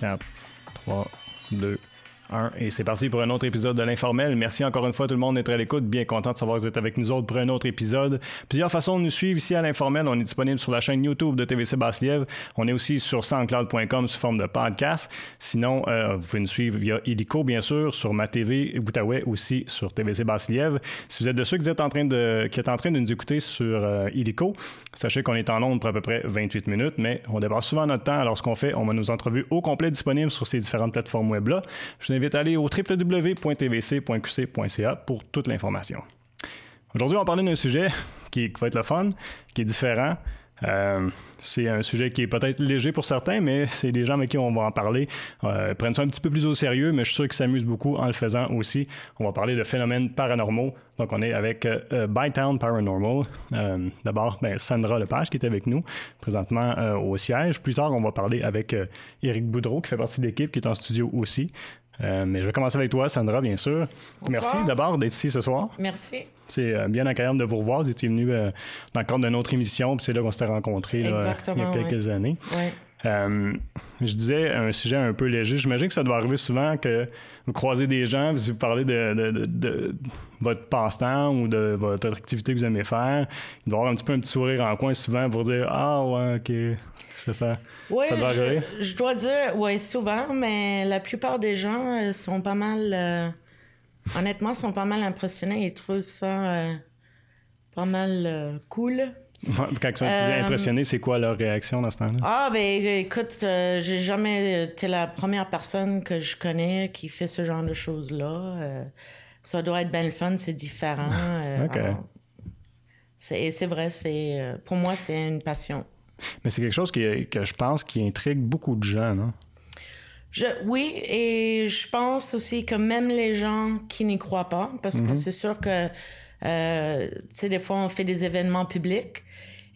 4, 3, 2, et c'est parti pour un autre épisode de l'informel. Merci encore une fois tout le monde d'être à l'écoute. Bien content de savoir que vous êtes avec nous autres pour un autre épisode. Plusieurs façons de nous suivre ici à l'informel. On est disponible sur la chaîne YouTube de TVC Basse-Lièvre. On est aussi sur soundcloud.com sous forme de podcast. Sinon, euh, vous pouvez nous suivre via Illico, bien sûr, sur ma TV Outaouais aussi sur TVC Basse-Lièvre. Si vous êtes de ceux qui êtes en train de, qui êtes en train de nous écouter sur euh, Illico, sachez qu'on est en ondes pour à peu près 28 minutes, mais on dépasse souvent notre temps. Alors, ce qu'on fait, on va nos entrevues au complet disponibles sur ces différentes plateformes web-là. Je invite à aller au www.tvc.qc.ca pour toute l'information. Aujourd'hui, on va parler d'un sujet qui, va être le fun, qui est différent. Euh, c'est un sujet qui est peut-être léger pour certains, mais c'est des gens avec qui on va en parler. Euh, prennent ça un petit peu plus au sérieux, mais je suis sûr qu'ils s'amusent beaucoup en le faisant aussi. On va parler de phénomènes paranormaux. Donc, on est avec euh, Bytown Paranormal. Euh, d'abord, ben, Sandra Lepage qui est avec nous présentement au siège. Plus tard, on va parler avec Éric Boudreau qui fait partie de l'équipe, qui est en studio aussi. Euh, mais je vais commencer avec toi, Sandra, bien sûr. Merci d'abord d'être ici ce soir. Merci. C'est euh, bien agréable de vous revoir. Vous étiez venu euh, dans le cadre d'une autre émission, puis c'est là qu'on s'était rencontrés il y a quelques années. je disais un sujet un peu léger. J'imagine que ça doit arriver souvent que vous croisez des gens, vous parlez de, votre passe-temps ou de votre activité que vous aimez faire. Il doit y avoir un petit peu un petit sourire en coin souvent pour dire Ah ouais, ok, ça. Oui, je, dois dire, oui, souvent, mais la plupart des gens euh, sont pas mal, euh, honnêtement, sont pas mal impressionnés. Ils trouvent ça euh, pas mal cool. Quand ils sont impressionnés, c'est quoi leur réaction dans ce temps-là? Ah, ben écoute, j'ai jamais été la première personne que je connais qui fait ce genre de choses-là. ça doit être bien le fun, c'est différent. OK. C'est vrai, c'est pour moi, c'est une passion. Mais c'est quelque chose que je pense qui intrigue beaucoup de gens, non? Je, oui, et je pense aussi que même les gens qui n'y croient pas, parce que mhm. c'est sûr que, euh, tu sais, des fois, on fait des événements publics.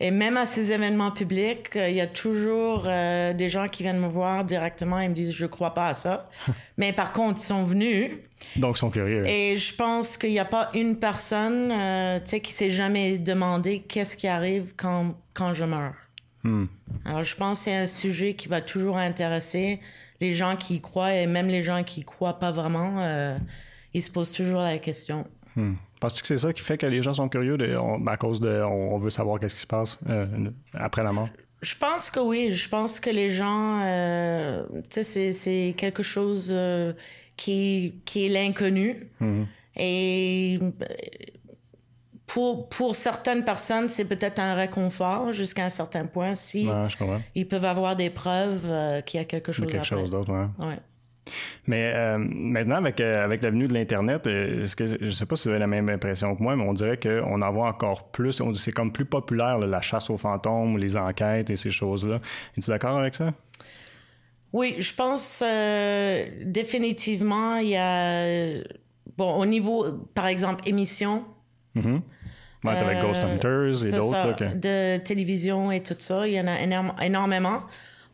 Et même à ces événements publics, euh, il y a toujours euh, des gens qui viennent me voir directement et me disent je crois pas à ça. Mais par contre, ils sont venus. Donc, ils sont curieux. Et je pense qu'il n'y a pas une personne, tu sais, qui s'est jamais demandé qu'est-ce qui arrive quand, quand je meurs. Hmm. Alors, je pense que c'est un sujet qui va toujours intéresser les gens qui y croient et même les gens qui y croient pas vraiment. Euh, ils se posent toujours la question. Hmm. Penses-tu que c'est ça qui fait que les gens sont curieux de, à cause de on, veut savoir qu'est-ce qui se passe euh, après la mort? Je pense que oui. Je pense que les gens, euh, tu sais, c'est quelque chose qui, qui est l'inconnu. Hmm. Et pour, pour certaines personnes, c'est peut-être un réconfort jusqu'à un certain point si ils peuvent avoir des preuves euh, qu'il y a quelque chose, quelque chose d'autre. Ouais. Mais euh, maintenant, avec, euh, avec l'avenue de l'Internet, est-ce que je sais pas si vous avez la même impression que moi, mais on dirait qu'on en voit encore plus. C'est comme plus populaire la chasse aux fantômes, les enquêtes et ces choses-là. Es-tu d'accord avec ça? Oui, je pense définitivement, il y a. Bon, au niveau, par exemple, émission. Mm-hmm. Ouais, avec Ghost euh, Hunters et d'autres. De télévision et tout ça, il y en a énormément.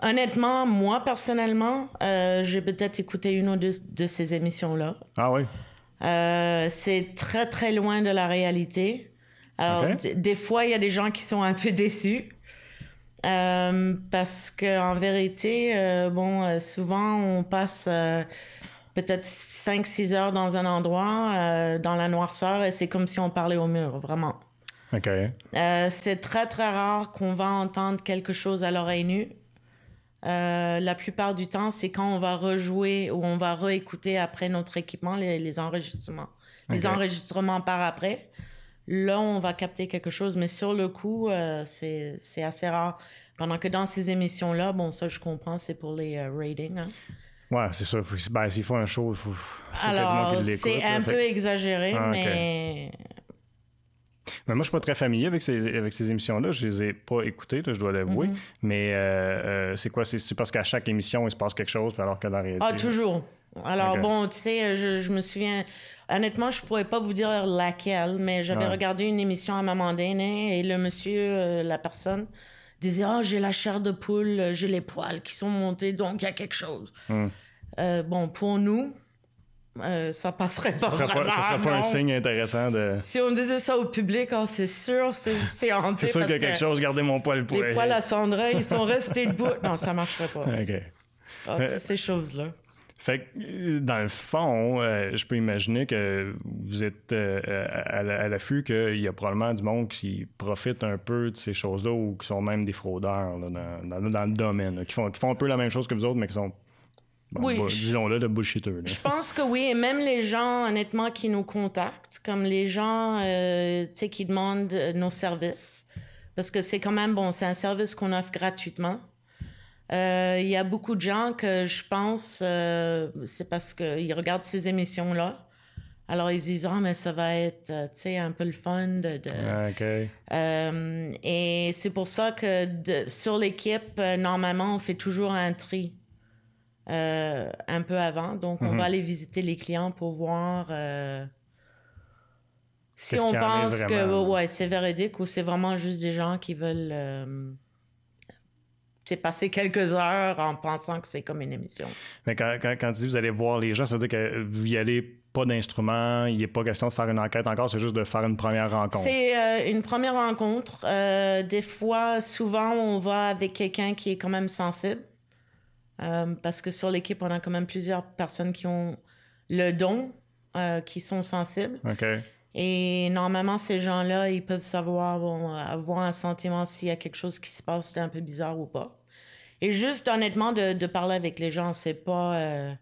Honnêtement, moi, personnellement, euh, j'ai peut-être écouté une ou deux de ces émissions-là. Ah oui? Euh, c'est très, très loin de la réalité. Alors, des fois, il y a des gens qui sont un peu déçus. parce qu'en vérité, bon, souvent, on passe peut-être 5-6 heures dans un endroit, euh, dans la noirceur, et c'est comme si on parlait au mur, vraiment. OK. Euh, c'est très, très rare qu'on va entendre quelque chose à l'oreille nue. Euh, la plupart du temps, c'est quand on va rejouer ou on va réécouter après notre équipement les, enregistrements. Les enregistrements par après. Là, on va capter quelque chose, mais sur le coup, c'est assez rare. Pendant que dans ces émissions-là, bon, ça, je comprends, c'est pour les ratings. Hein. Ouais, c'est ça. Ben, s'il faut un show, il faut, faut Alors, c'est un peu exagéré, ah, mais... Mais moi, je suis pas très familier avec ces, avec ces émissions-là. Je les ai pas écoutées, je dois l'avouer. Mm-hmm. Mais euh, euh, c'est quoi? C'est parce qu'à chaque émission, il se passe quelque chose, alors que la réalité... Ah, toujours. Alors, bon, tu sais, je, je, me souviens... Honnêtement, je pourrais pas vous dire laquelle, mais j'avais regardé une émission à un moment donné et le monsieur, euh, la personne disait oh j'ai la chair de poule, j'ai les poils qui sont montés, donc il y a quelque chose. Hmm. Euh, bon, pour nous, euh, ça passerait pas ça vraiment. ça serait pas un signe intéressant de. Si on disait ça au public, oh, c'est sûr, c'est hanté. c'est sûr qu'il y a quelque chose, gardez mon poil pour Les poils à ils sont restés debout. Non, ça marcherait pas. OK. Ah, Euh, ces choses-là. Fait que, euh, dans le fond, euh, je peux imaginer que vous êtes euh, à, la- à l'affût qu'il y a probablement du monde qui profite un peu de ces choses-là ou qui sont même des fraudeurs là, dans, dans- dans le domaine, là, qui, font, qui font un peu la même chose que vous autres, mais qui sont, bon, Oui, disons-le, de bullshitters. là. Je pense que oui, et même les gens, honnêtement, qui nous contactent, comme les gens, euh, tu sais, qui demandent nos services, parce que c'est quand même, bon, c'est un service qu'on offre gratuitement. Euh, Il y a beaucoup de gens que je pense, euh, c'est parce qu'ils regardent ces émissions-là. Alors, ils disent, ah, mais ça va être, euh, tu sais, un peu le fun de... de- Ah, OK. Euh, et c'est pour ça que de- sur l'équipe, euh, normalement, on fait toujours un tri un peu avant. Donc, on Mhm. va aller visiter les clients pour voir si on pense que ouais, c'est véridique ou c'est vraiment juste des gens qui veulent sais, passer quelques heures en pensant que c'est comme une émission. Mais quand, quand, quand tu dis vous allez voir les gens, ça veut dire que vous y allez pas d'instrument, il n'est pas question de faire une enquête encore, c'est juste de faire une première rencontre. C'est euh, une première rencontre. Euh, des fois, souvent, on va avec quelqu'un qui est quand même sensible. Euh, parce que sur l'équipe, on a quand même plusieurs personnes qui ont le don, qui sont sensibles. OK. Et normalement, ces gens-là, ils peuvent savoir, bon, avoir un sentiment s'il y a quelque chose qui se passe d'un peu bizarre ou pas. Et juste honnêtement, de, de parler avec les gens, c'est pas. euh,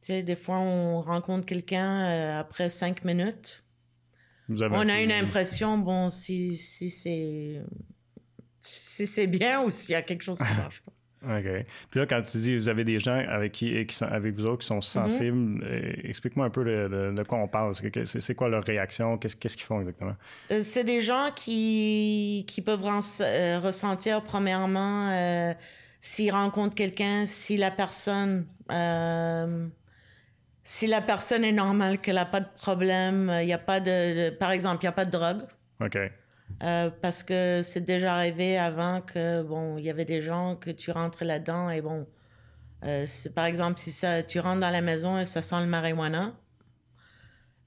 tu sais, des fois, on rencontre quelqu'un euh, après cinq minutes. Vous avez On a une impression, bon, si, si c'est. Si c'est bien ou s'il y a quelque chose qui marche pas. OK. Puis là, quand tu dis vous avez des gens avec qui, qui sont avec vous autres qui sont sensibles, euh, explique-moi un peu de, de- de quoi on parle. C'est, quoi leur réaction? Qu'est-ce, qu'ils font exactement? Euh, C'est des gens qui, qui peuvent euh, ressentir, premièrement, euh, s'ils rencontrent quelqu'un, si la personne. euh, si la personne est normale, qu'elle n'a pas de problème, il y a pas de, de- Par exemple, il n'y a pas de drogue. OK. Euh, parce que c'est déjà arrivé avant que, bon, il y avait des gens que tu rentres là-dedans et bon, euh, par exemple, si ça, tu rentres dans la maison et ça sent le marijuana,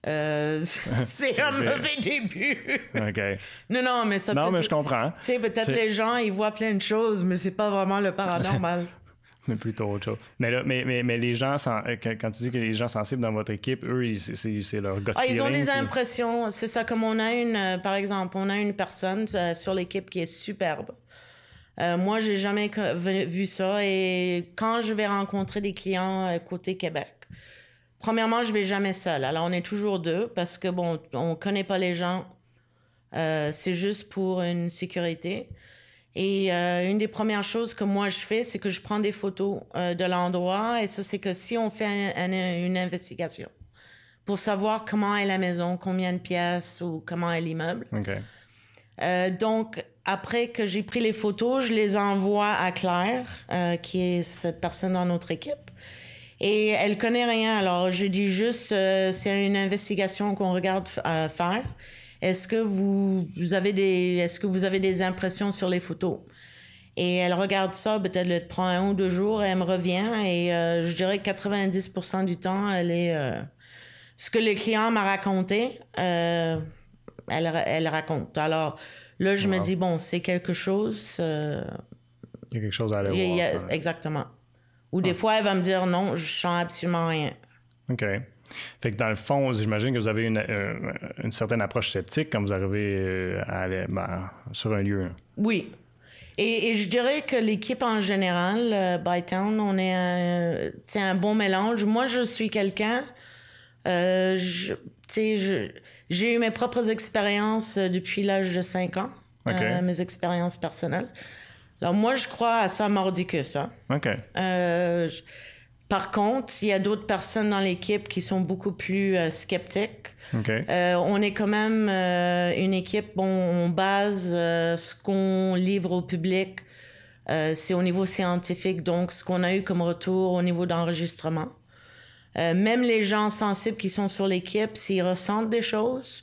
euh, c'est un mauvais début. OK. non, non, mais ça non, mais je comprends. Tu sais, peut-être les gens, ils voient plein de choses, mais c'est pas vraiment le paranormal. Mais plutôt autre chose. Mais, là, mais, mais, mais les gens, euh, quand, tu dis que les gens sensibles dans votre équipe, eux, ils- c'est, leur gut Ah, ils ont des impressions. C'est ça, comme on a une, euh, par exemple, on a une personne euh, sur l'équipe qui est superbe. Euh, moi, j'ai jamais vu ça. Et quand je vais rencontrer des clients côté Québec, premièrement, je vais jamais seule. Alors, on est toujours deux parce que, bon, on connaît pas les gens. Euh, c'est juste pour une sécurité. Et euh, une des premières choses que moi je fais, c'est que je prends des photos euh, de l'endroit. Et ça, c'est que si on fait un- un- une investigation pour savoir comment est la maison, combien de pièces ou comment est l'immeuble. Euh, donc, après que j'ai pris les photos, je les envoie à Claire, qui est cette personne dans notre équipe. Et elle connaît rien. Alors, je dis juste, c'est une investigation qu'on regarde faire. Est-ce que vous, vous avez des, est-ce que vous avez des impressions sur les photos? Et elle regarde ça, peut-être elle prend un ou deux jours, elle me revient et euh, je dirais que 90% du temps, elle est euh, ce que le client m'a raconté, euh, elle, elle raconte. Alors là, je me dis bon, c'est quelque chose. Il y a quelque chose à aller a- voir. ça. exactement. Ou des fois, elle va me dire non, je sens absolument rien. OK. Fait que dans le fond, j'imagine que vous avez une, euh, une certaine approche sceptique quand vous arrivez euh, à aller, ben, sur un lieu. Oui. Et, et je dirais que l'équipe en général, euh, Bytown, on est un, c'est un bon mélange. Moi, je suis quelqu'un, euh, j'ai eu mes propres expériences depuis l'âge de 5 ans, euh, mes expériences personnelles. Alors moi, je crois à ça mordicus. Hein. OK. Euh, par contre, il y a d'autres personnes dans l'équipe qui sont beaucoup plus euh, sceptiques. Euh, on est quand même euh, une équipe, bon, on base ce qu'on livre au public, c'est au niveau scientifique, donc ce qu'on a eu comme retour au niveau d'enregistrement. Même les gens sensibles qui sont sur l'équipe, s'ils ressentent des choses,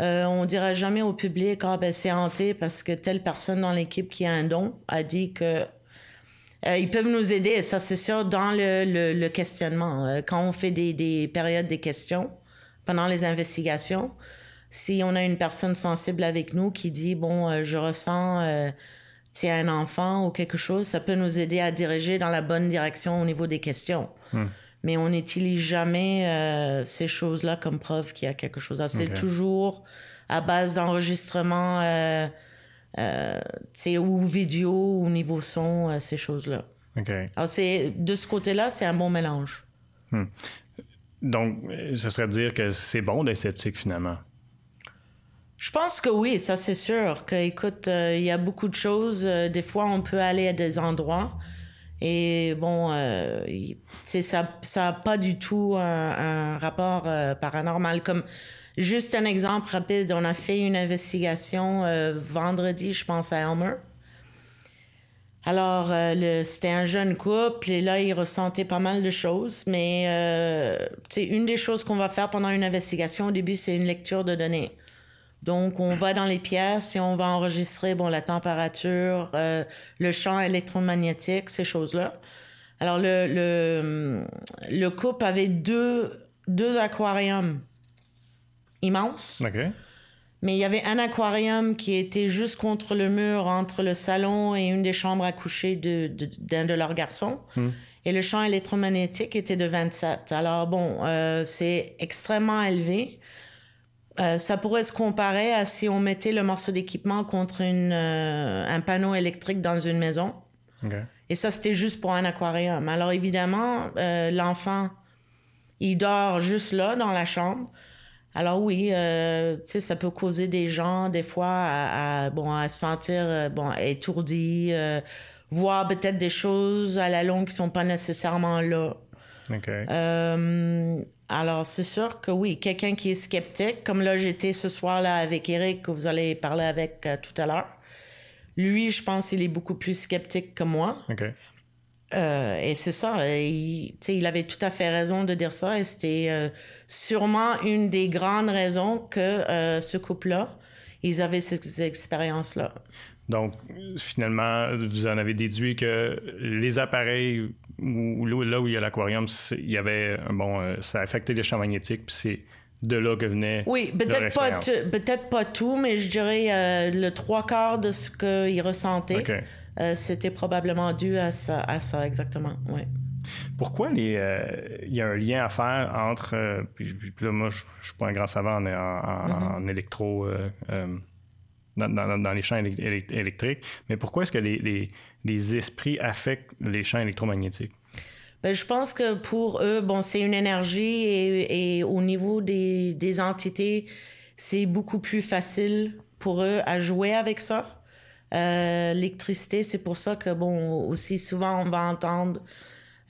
on dira jamais au public, ah ben c'est hanté parce que telle personne dans l'équipe qui a un don a dit que euh, ils peuvent nous aider, ça c'est sûr, dans le, le- le questionnement. Euh, quand on fait des, des périodes des questions pendant les investigations, si on a une personne sensible avec nous qui dit, bon, euh, je ressens c'est un enfant ou quelque chose, ça peut nous aider à diriger dans la bonne direction au niveau des questions. Hmm. Mais on n'utilise jamais ces choses-là comme preuve qu'il y a quelque chose. C'est toujours à base d'enregistrement euh, ou vidéo ou niveau son, euh, ces choses-là. OK. Alors, c'est, de ce côté-là, c'est un bon mélange. Donc, euh, ce serait dire que c'est bon d'être sceptique finalement? Je pense que oui, ça c'est sûr. Que, écoute, euh, il y a beaucoup de choses. euh, des fois, on peut aller à des endroits et bon, euh, ça ça n'a pas du tout un, un rapport euh, paranormal. Comme juste un exemple rapide, on a fait une investigation euh, vendredi, je pense à Elmer. Alors, euh, c'était un jeune couple et là, ils ressentaient pas mal de choses. Mais, euh, une des choses qu'on va faire pendant une investigation au début, c'est une lecture de données. Donc, on va dans les pièces et on va enregistrer bon, la température, euh, le champ électromagnétique, ces choses-là. Alors, le, le, le couple avait deux, deux aquariums immenses. OK. Mais il y avait un aquarium qui était juste contre le mur entre le salon et une des chambres à coucher de- de- d'un de, leurs garçons. Et le champ électromagnétique était de 27. Alors bon, euh, c'est extrêmement élevé. Euh, ça pourrait se comparer à si on mettait le morceau d'équipement contre une, euh, un panneau électrique dans une maison. Et ça, c'était juste pour un aquarium. Alors évidemment, l'enfant, il dort juste là, dans la chambre. Alors oui, euh, tu sais, ça peut causer des gens, des fois, à, à, bon, à se sentir euh, bon, étourdi, euh, voir peut-être des choses à la longue qui sont pas nécessairement là. Alors, c'est sûr que oui, quelqu'un qui est sceptique, comme là, j'étais ce soir-là avec Eric, que vous allez parler avec tout à l'heure. Lui, je pense qu'il est beaucoup plus sceptique que moi. Euh, et c'est ça, euh, il, avait tout à fait raison de dire ça. Et c'était euh, sûrement une des grandes raisons que euh, ce couple-là, ils avaient ces expériences-là. Donc, finalement, vous en avez déduit que les appareils, où, là où il y a l'aquarium, il y avait, bon, ça affectait les champs magnétiques, puis c'est de là que venait Oui, peut-être pas, tout, mais je dirais le trois quarts de ce qu'il ressentait, OK. Euh, c'était probablement dû à ça, à ça exactement. Ouais. Pourquoi euh, il y a un lien à faire entre. euh, puis, puis là, moi, je je suis pas un grand savant en, en- en- en électro. dans, dans- dans les champs élec- élec- électriques, mais pourquoi est-ce que les, les- les esprits affectent les champs électromagnétiques? Ben, je pense que pour eux, bon, c'est une énergie et, et au niveau des, des entités, c'est beaucoup plus facile pour eux à jouer avec ça. Euh, L'électricité, c'est pour ça que, bon, aussi souvent, on va entendre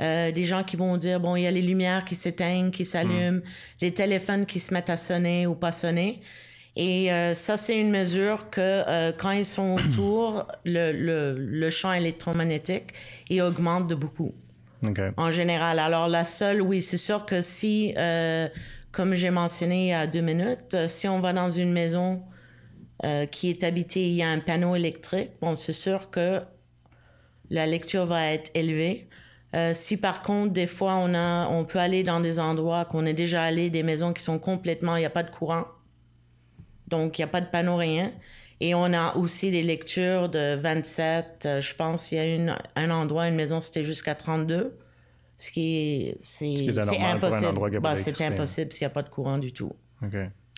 euh, des gens qui vont dire, bon, il y a les lumières qui s'éteignent, qui s'allument, les téléphones qui se mettent à sonner ou pas sonner. Et euh, ça, c'est une mesure que euh, quand ils sont autour, le, le, le champ électromagnétique, il augmente de beaucoup en général. Alors la seule, oui, c'est sûr que si, euh, comme j'ai mentionné il y a deux minutes, si on va dans une maison euh, qui est habitée, il y a un panneau électrique, bon, c'est sûr que la lecture va être élevée. Euh, si par contre, des fois, on, a, on peut aller dans des endroits qu'on est déjà allé, des maisons qui sont complètement, il n'y a pas de courant, donc il n'y a pas de panneau, rien. Et on a aussi des lectures de 27. euh, je pense qu'il y a une, un endroit, une maison, c'était jusqu'à 32. Ce qui est, c'est, impossible. Bah, c'est d'électricité. impossible s'il n'y a pas de courant du tout.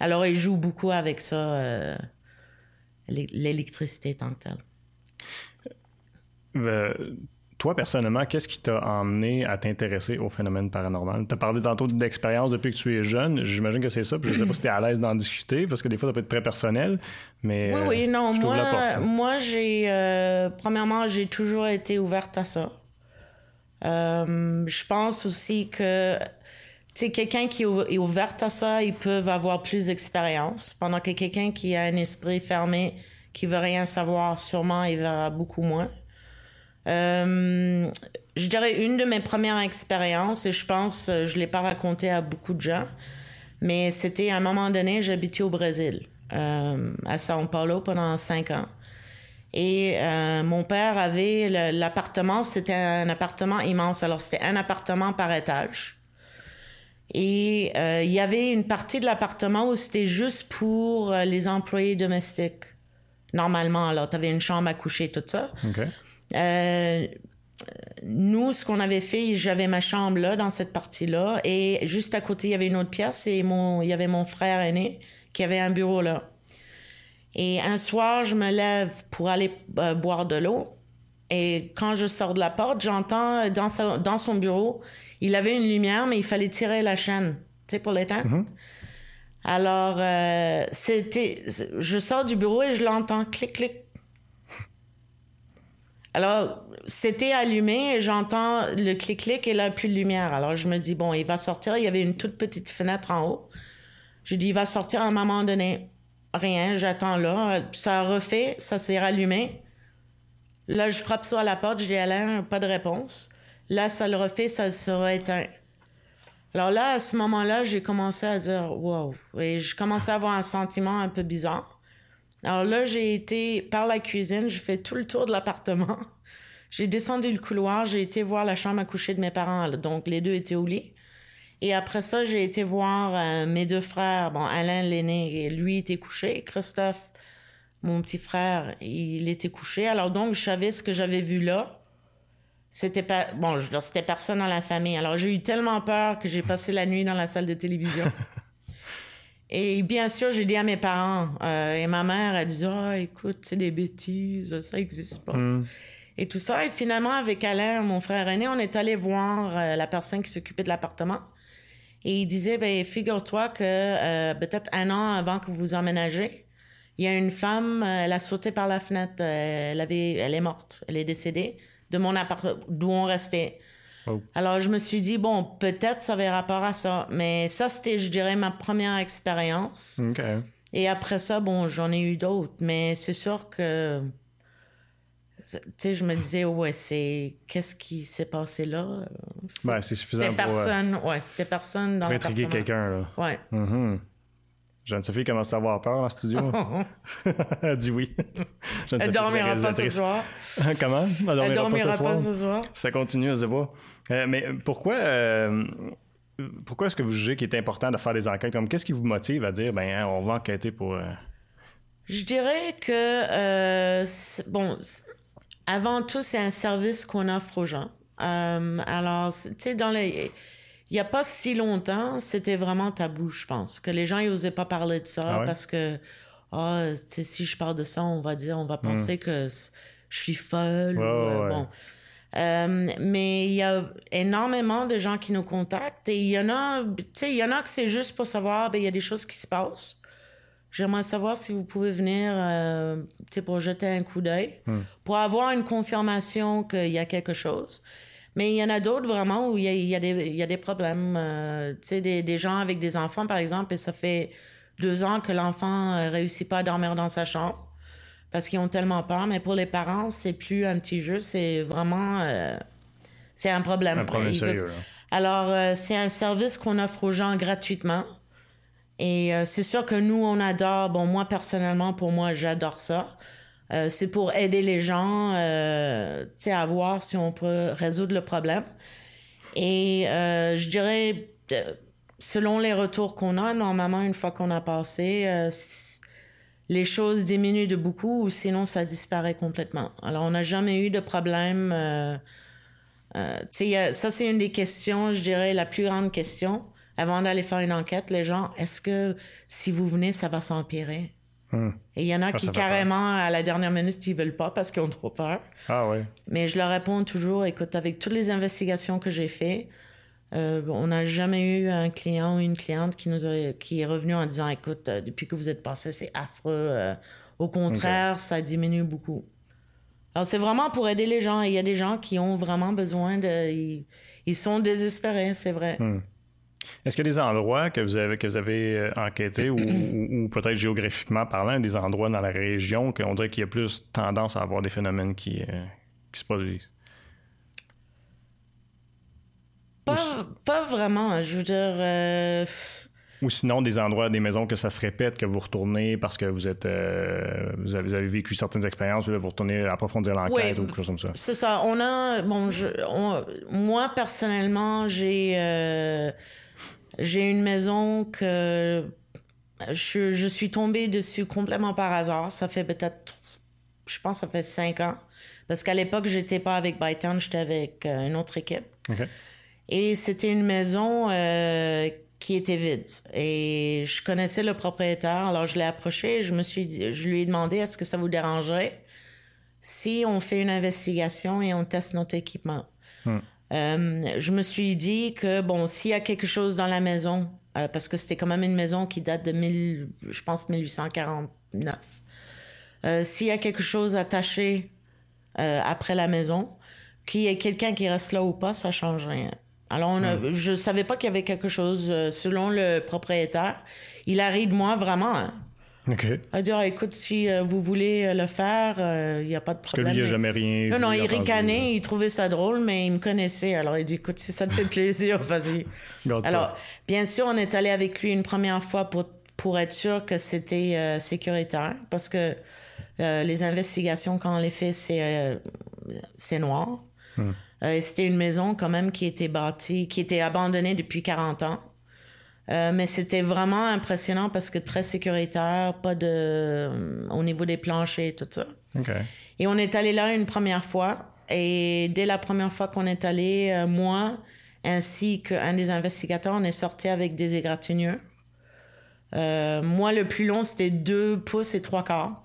Alors, ils jouent beaucoup avec ça, euh, l'électricité tant que telle. Euh, toi, personnellement, qu'est-ce qui t'a emmené à t'intéresser au phénomène paranormal? Tu as parlé tantôt d'expérience depuis que tu es jeune. J'imagine que c'est ça. Puis je ne sais pas si tu es à l'aise d'en discuter parce que des fois, ça peut être très personnel. Mais Oui, euh, oui, non, je t'ouvre la moi, là. moi j'ai. euh, premièrement, j'ai toujours été ouverte à ça. Euh, je pense aussi que. Sais, quelqu'un qui est ou- est ouverte à ça, ils peuvent avoir plus d'expérience. Pendant que quelqu'un qui a un esprit fermé, qui veut rien savoir, sûrement, il verra beaucoup moins. Euh, je dirais une de mes premières expériences, et je pense, euh, je l'ai pas raconté à beaucoup de gens, mais c'était à un moment donné, j'habitais au Brésil, euh, à São Paulo pendant cinq ans. Et euh, mon père avait l'appartement, c'était un appartement immense. Alors c'était un appartement par étage. Et euh, il y avait une partie de l'appartement où c'était juste pour euh, les employés domestiques. normalement. Alors, tu avais une chambre à coucher, tout ça. Euh, nous, ce qu'on avait fait, j'avais ma chambre là, dans cette partie-là, et juste à côté, il y avait une autre pièce, et mon, il y avait mon frère aîné qui avait un bureau là. Et un soir, je me lève pour aller boire de l'eau, et quand je sors de la porte, j'entends dans, sa- dans son bureau, il avait une lumière, mais il fallait tirer la chaîne, tu sais, pour l'éteindre. Alors, euh, c'était, je sors du bureau et je l'entends clic, clic. Alors, c'était allumé et j'entends le clic-clic et là, plus de lumière. Alors, je me dis, bon, il va sortir. Il y avait une toute petite fenêtre en haut. Je dis, il va sortir à un moment donné. Rien, j'attends là. Ça a refait, ça s'est rallumé. Là, je frappe ça à la porte, je dis, Alain, pas de réponse. Là, ça le refait, ça sera éteint. Alors là, à ce moment-là, j'ai commencé à dire, wow. Et je commençais à avoir un sentiment un peu bizarre. Alors là, j'ai été par la cuisine, j'ai fait tout le tour de l'appartement. J'ai descendu le couloir, j'ai été voir la chambre à coucher de mes parents. Donc, les deux étaient au lit. Et après ça, j'ai été voir euh, mes deux frères. Bon, Alain, l'aîné, lui était couché. Christophe, mon petit frère, il était couché. Alors donc, je savais ce que j'avais vu là. C'était pas... Bon, je c'était personne dans la famille. Alors, j'ai eu tellement peur que j'ai passé la nuit dans la salle de télévision. Et bien sûr, j'ai dit à mes parents, euh, et ma mère, elle disait, ah, écoute, c'est des bêtises, ça existe pas. Et tout ça. Et finalement, avec Alain, mon frère aîné, on est allé voir euh, la personne qui s'occupait de l'appartement. Et il disait, ben, figure-toi que euh, peut-être un an avant que vous emménagez, il y a une femme, elle a sauté par la fenêtre, elle, avait, elle est morte, elle est décédée de mon appart d'où on restait. Oh. Alors, je me suis dit, bon, peut-être ça avait rapport à ça. Mais ça, c'était, je dirais, ma première expérience. Et après ça, bon, j'en ai eu d'autres. Mais c'est sûr que. Tu sais, je me disais, ouais, c'est. Qu'est-ce qui s'est passé là? Ben, c'est suffisant C'était pour, euh, personne. Ouais, c'était personne dans Pour intriguer quelqu'un, là. Ouais. Mhm. Jeanne-Sophie commence à avoir peur en studio. Elle dit oui. Elle dormira pas ce soir. Comment? Elle dormira, Elle dormira pas ce pas soir? ce soir. Ça continue, je sais pas. Euh, mais pourquoi, euh, pourquoi est-ce que vous jugez qu'il est important de faire des enquêtes? Comme qu'est-ce qui vous motive à dire, ben, hein, on va enquêter pour. euh, Je dirais que, bon, avant tout, c'est un service qu'on offre aux gens. Alors, c'est- tu sais, dans les. Il n'y a pas si longtemps, c'était vraiment tabou, je pense. Que les gens n'osaient pas parler de ça Ah ouais? parce que, ah, sais, si je parle de ça, on va dire, on va penser que c- je suis folle. Hmm. Ouais, euh, ouais. bon. Euh, mais il y a énormément de gens qui nous contactent et il y en a, tu sais, il y en a que c'est juste pour savoir, ben, il y a des choses qui se passent. J'aimerais savoir si vous pouvez venir, euh, tu sais, pour jeter un coup d'œil, pour avoir une confirmation qu'il y a quelque chose. Mais il y en a d'autres vraiment où il y a, il y a des, il y a des problèmes. euh, tu sais, des, des gens avec des enfants, par exemple, et ça fait deux ans que l'enfant euh, réussit pas à dormir dans sa chambre parce qu'ils ont tellement peur. Mais pour les parents, c'est plus un petit jeu, c'est vraiment... euh, c'est un problème. un problème veut- sérieux? alors, euh, c'est un service qu'on offre aux gens gratuitement. Et c'est sûr que nous, on adore. Bon, moi, personnellement, pour moi, j'adore ça. Euh, c'est pour aider les gens, euh, à voir si on peut résoudre le problème. Et euh, je dirais, euh, selon les retours qu'on a, normalement, une fois qu'on a passé, les choses diminuent de beaucoup ou sinon ça disparaît complètement. Alors, on n'a jamais eu de problème. ça, c'est une des questions, je dirais, la plus grande question. Avant d'aller faire une enquête, les gens, est-ce que si vous venez, ça va s'empirer? Et il y en a Ah, qui, carrément, à la dernière minute, ils veulent pas parce qu'ils ont trop peur. Ah. Mais je leur réponds toujours, écoute, avec toutes les investigations que j'ai faites, euh, on n'a jamais eu un client ou une cliente qui nous a- qui est revenu en disant, écoute, euh, depuis que vous êtes passé, c'est affreux. euh, au contraire, ça diminue beaucoup. Alors, c'est vraiment pour aider les gens. Il y a des gens qui ont vraiment besoin de... Ils, ils sont désespérés, c'est vrai. Hmm. Est-ce qu'il y a des endroits que vous avez, que vous avez euh, enquêtés ou, ou- ou peut-être géographiquement parlant, des endroits dans la région qu'on dirait qu'il y a plus tendance à avoir des phénomènes qui, euh, qui se produisent? Pas, pas vraiment. Je veux dire... euh, Ou sinon, des endroits, des maisons que ça se répète, que vous retournez parce que vous êtes euh, vous, avez, vous avez vécu certaines expériences, là, vous retournez approfondir l'enquête Oui. ou quelque chose comme ça. C'est ça. On a. Bon, je, on- moi, personnellement, j'ai. euh, j'ai une maison que. je, je suis tombée dessus complètement par hasard. Ça fait peut-être, je pense, ça fait cinq ans. Parce qu'à l'époque, j'étais pas avec Bytown, j'étais avec euh, une autre équipe. Et c'était une maison euh, qui était vide. Et je connaissais le propriétaire, alors je l'ai approché et je me suis dit- je lui ai demandé est-ce que ça vous dérangerait si on fait une investigation et on teste notre équipement? Euh, je me suis dit que bon, s'il y a quelque chose dans la maison, euh, parce que c'était quand même une maison qui date de 1000, je pense 1849. Euh, s'il y a quelque chose attaché euh, après la maison, qu'il y ait quelqu'un qui reste là ou pas, ça change rien. Alors, on a, je savais pas qu'il y avait quelque chose euh, selon le propriétaire. Il a ri de moi vraiment. Hein. OK. Il a dit, Ah, écoute, si euh, vous voulez euh, le faire, euh, il n'y a pas de Parce que problème. lui, il n'a Mais- jamais rien. non, non, il ricanait, il trouvait ça drôle, mais il me connaissait. Alors, il dit, écoute, si ça te fait plaisir, vas-y. Alors, bien sûr, on est allé avec lui une première fois pour, pour être sûr que c'était euh, sécuritaire, parce que euh, les investigations, quand on les fait, c'est euh, c'est noir. Hmm. Euh, et c'était une maison quand même qui était bâtie, qui était abandonnée depuis 40 ans. Euh, mais c'était vraiment impressionnant parce que très sécuritaire, pas de... euh, au niveau des planchers et tout ça. OK. Et on est allé là une première fois. Et dès la première fois qu'on est allé, euh, moi, ainsi qu'un des investigateurs, on est sorti avec des égratignures. Euh, moi, le plus long, c'était deux pouces et trois quarts.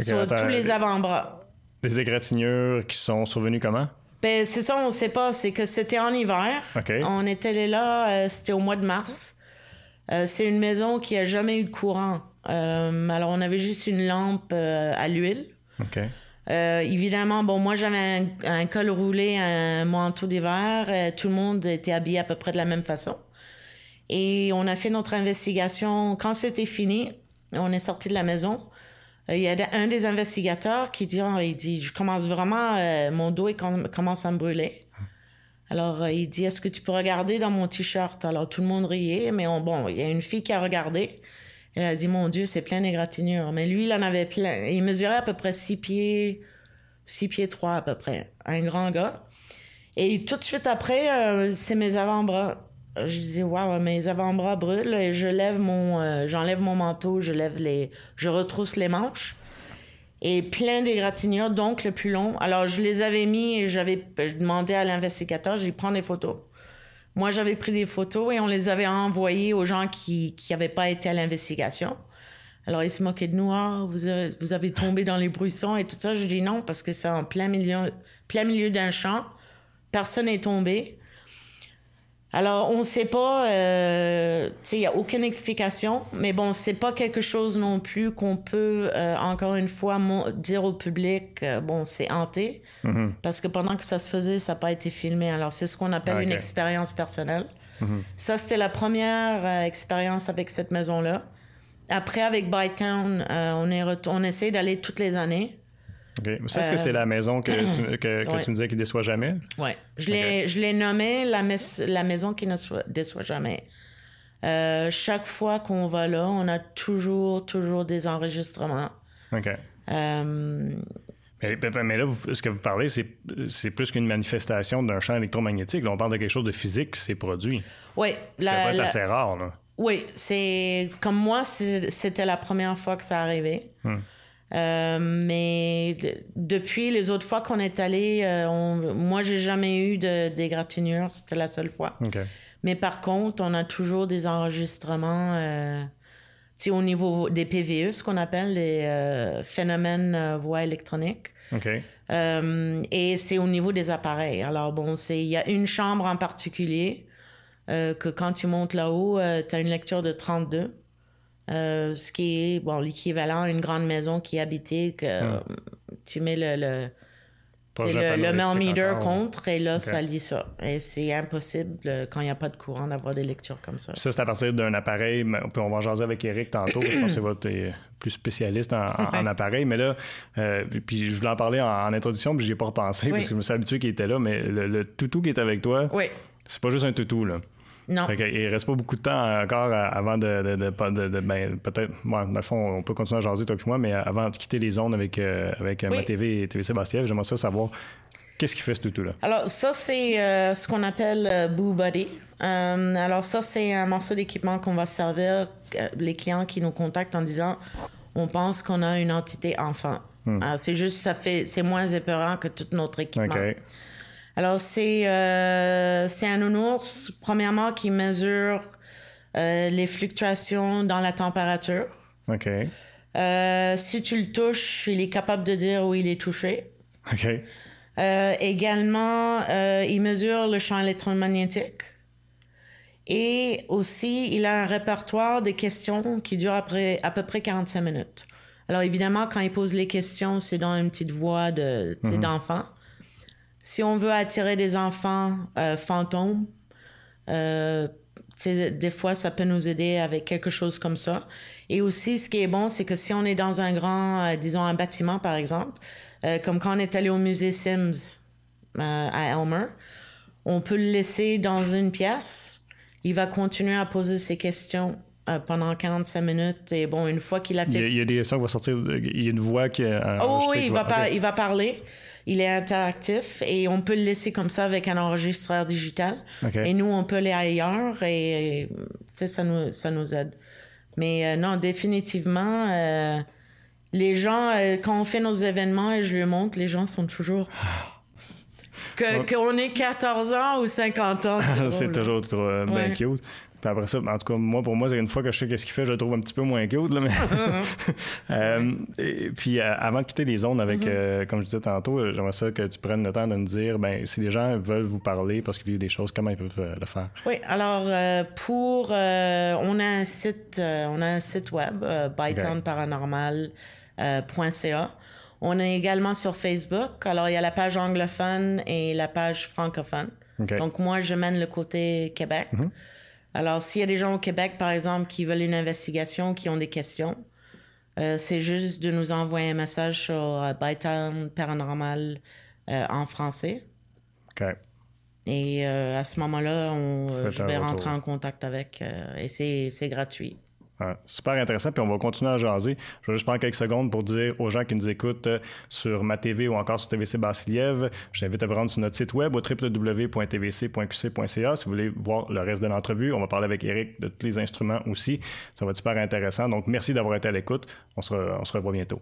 Sur attends, tous les avant-bras. Des égratignures qui sont survenues comment? Ben, c'est ça, on sait pas. C'est que c'était en hiver. OK. On était allé là, euh, c'était au mois de mars. Euh, c'est une maison qui a jamais eu de courant. Euh, alors, on avait juste une lampe euh, à l'huile. OK. Évidemment, bon, moi j'avais un, un col roulé, un manteau d'hiver. tout le monde était habillé à peu près de la même façon. Et on a fait notre investigation. Quand c'était fini, on est sorti de la maison. Il y a un des investigateurs qui dit, Ah, il dit, je commence vraiment, mon dos il commence à me brûler. Alors euh, il dit, est-ce que tu peux regarder dans mon t-shirt? Alors tout le monde riait, mais on- bon, il y a une fille qui a regardé. Elle a dit, mon Dieu, c'est plein d'égratignures. Mais lui, il en avait plein. Il mesurait à peu près six pieds, six pieds trois à peu près. Un grand gars. Et tout de suite après, euh, c'est mes avant-bras. Je disais, waouh, mes avant-bras brûlent et je lève mon, euh, j'enlève mon manteau, je lève les, je retrousse les manches. Et plein d'égratignures, donc le plus long. Alors, je les avais mis et j'avais demandé à l'investigateur, j'ai prends des photos. Moi, j'avais pris des photos et on les avait envoyées aux gens qui n'avaient pas été à l'investigation. Alors, ils se moquaient de nous. Ah, vous avez, vous avez tombé dans les bruissons et tout ça. Je dis non, parce que c'est en plein milieu, plein milieu d'un champ. Personne n'est tombé. Alors, on ne sait pas, euh, il n'y a aucune explication, mais bon, c'est pas quelque chose non plus qu'on peut, euh, encore une fois, dire au public, euh, bon, c'est hanté, parce que pendant que ça se faisait, ça n'a pas été filmé. Alors, c'est ce qu'on appelle Ah, une expérience personnelle. Ça, c'était la première expérience avec cette maison-là. Après, avec Bytown, on, est on essaie d'aller toutes les années. Ça, est-ce que c'est la maison que tu, que, que Ouais. tu me disais qui déçoit jamais? Ouais. Je l'ai, je l'ai nommé la, maison qui ne déçoit jamais. Euh, chaque fois qu'on va là, on a toujours, toujours des enregistrements. OK. Euh, Mais, là, vous- ce que vous parlez, c'est, plus qu'une manifestation d'un champ électromagnétique. Là, on parle de quelque chose de physique qui s'est produit. oui, Ça la- va être la- assez rare, là. oui, c'est comme moi, c'était la première fois que ça arrivait. Hmm. Euh, mais de- depuis les autres fois qu'on est allé, euh, on- moi j'ai jamais eu de d'égratignure, c'était la seule fois. Mais par contre, on a toujours des enregistrements euh, tu sais, au niveau des PVE, ce qu'on appelle les euh, phénomènes euh, voix électroniques. Et c'est au niveau des appareils. Alors bon, il y a une chambre en particulier que quand tu montes là-haut, tu as une lecture de 32. Euh, ce qui est bon l'équivalent à une grande maison qui est habitée que euh, tu mets le, le le, le encore. contre et là, ça lit ça. Et c'est impossible euh, quand il n'y a pas de courant d'avoir des lectures comme ça. Ça, c'est à partir d'un appareil. mais On va en jaser avec Eric tantôt. je pense que c'est votre euh, plus spécialiste en, en- en appareil. Mais là, euh, puis je voulais en parler en, en introduction, puis j'y ai pas repensé Oui. parce que je me suis habitué qu'il était là. Mais le, le toutou qui est avec toi, Oui. c'est pas juste un toutou, là. Non. Fait il reste pas beaucoup de temps encore avant de, de, de- de- de- de- ben, peut-être, ouais, dans le fond, on peut continuer à jaser toi et moi, mais avant de quitter les zones avec, euh, avec euh, Oui. ma TV et TV Sébastien, j'aimerais ça savoir Qu'est-ce qui fait ce toutou-là? Alors, ça, c'est euh, ce qu'on appelle euh, Boo. Euh, alors, ça, c'est un morceau d'équipement qu'on va servir les clients qui nous contactent en disant on pense qu'on a une entité enfant. Hmm. c'est juste, ça fait, c'est moins épeurant que tout notre équipement. Alors, c'est, c'est un nounours, premièrement, qui mesure les fluctuations dans la température. OK. si tu le touches, il est capable de dire où il est touché. OK. Euh, également, euh, il mesure le champ électromagnétique. Et aussi, il a un répertoire de questions qui dure après, à peu près 45 minutes. Alors évidemment, quand il pose les questions, c'est dans une petite voix de, mhm. d'enfant. Si on veut attirer des enfants euh, fantômes, des fois, ça peut nous aider avec quelque chose comme ça. Et aussi, ce qui est bon, c'est que si on est dans un grand, disons un bâtiment par exemple, euh, comme quand on est allé au musée Sims euh, à Elmer, on peut le laisser dans une pièce. Il va continuer à poser ses questions euh, pendant 45 minutes. Et bon, une fois qu'il a fait. Il y a, des sons qui vont sortir. Il y a une voix qui est. Oh oui, il va, il va parler. Il est interactif et on peut le laisser comme ça avec un enregistreur digital. Et nous, on peut aller ailleurs et, ça nous, ça nous aide. Mais non, définitivement, les gens, euh, quand on fait nos événements et je lui montre, les gens sont toujours. Qu'on ait 14 ans ou 50 ans. C'est toujours trop euh, bien cute. Puis après ça, en tout cas, moi, pour moi, c'est une fois que je sais qu'est-ce qu'il fait, je le trouve un petit peu moins cute. Là, mais euh, et puis, avant de quitter les zones avec, mm-hmm. comme je disais tantôt, j'aimerais ça que tu prennes le temps de nous dire, ben, si les gens veulent vous parler parce qu'ils vivent des choses, comment ils peuvent le faire? Oui, alors, pour. on a un site, on a un site web, Bytown Paranormal. Euh, On est également sur Facebook. Alors, il y a la page anglophone et la page francophone. Donc, moi, je mène le côté Québec. Mhm. Alors, s'il y a des gens au Québec, par exemple, qui veulent une investigation, qui ont des questions, euh, c'est juste de nous envoyer un message sur euh, Bytown Paranormal euh, en français. Et à ce moment-là, je vais rentrer en contact avec et c'est gratuit super intéressant, puis on va continuer à jaser. Je vais juste prendre quelques secondes pour dire aux gens qui nous écoutent euh, sur ma TV ou encore sur TVC Bassiliev, je t'invite à vous rendre sur notre site web au www.tvc.qc.ca si vous voulez voir le reste de l'entrevue. On va parler avec Eric de tous les instruments aussi. Ça va être super intéressant. Donc, merci d'avoir été à l'écoute. On se, on se revoit bientôt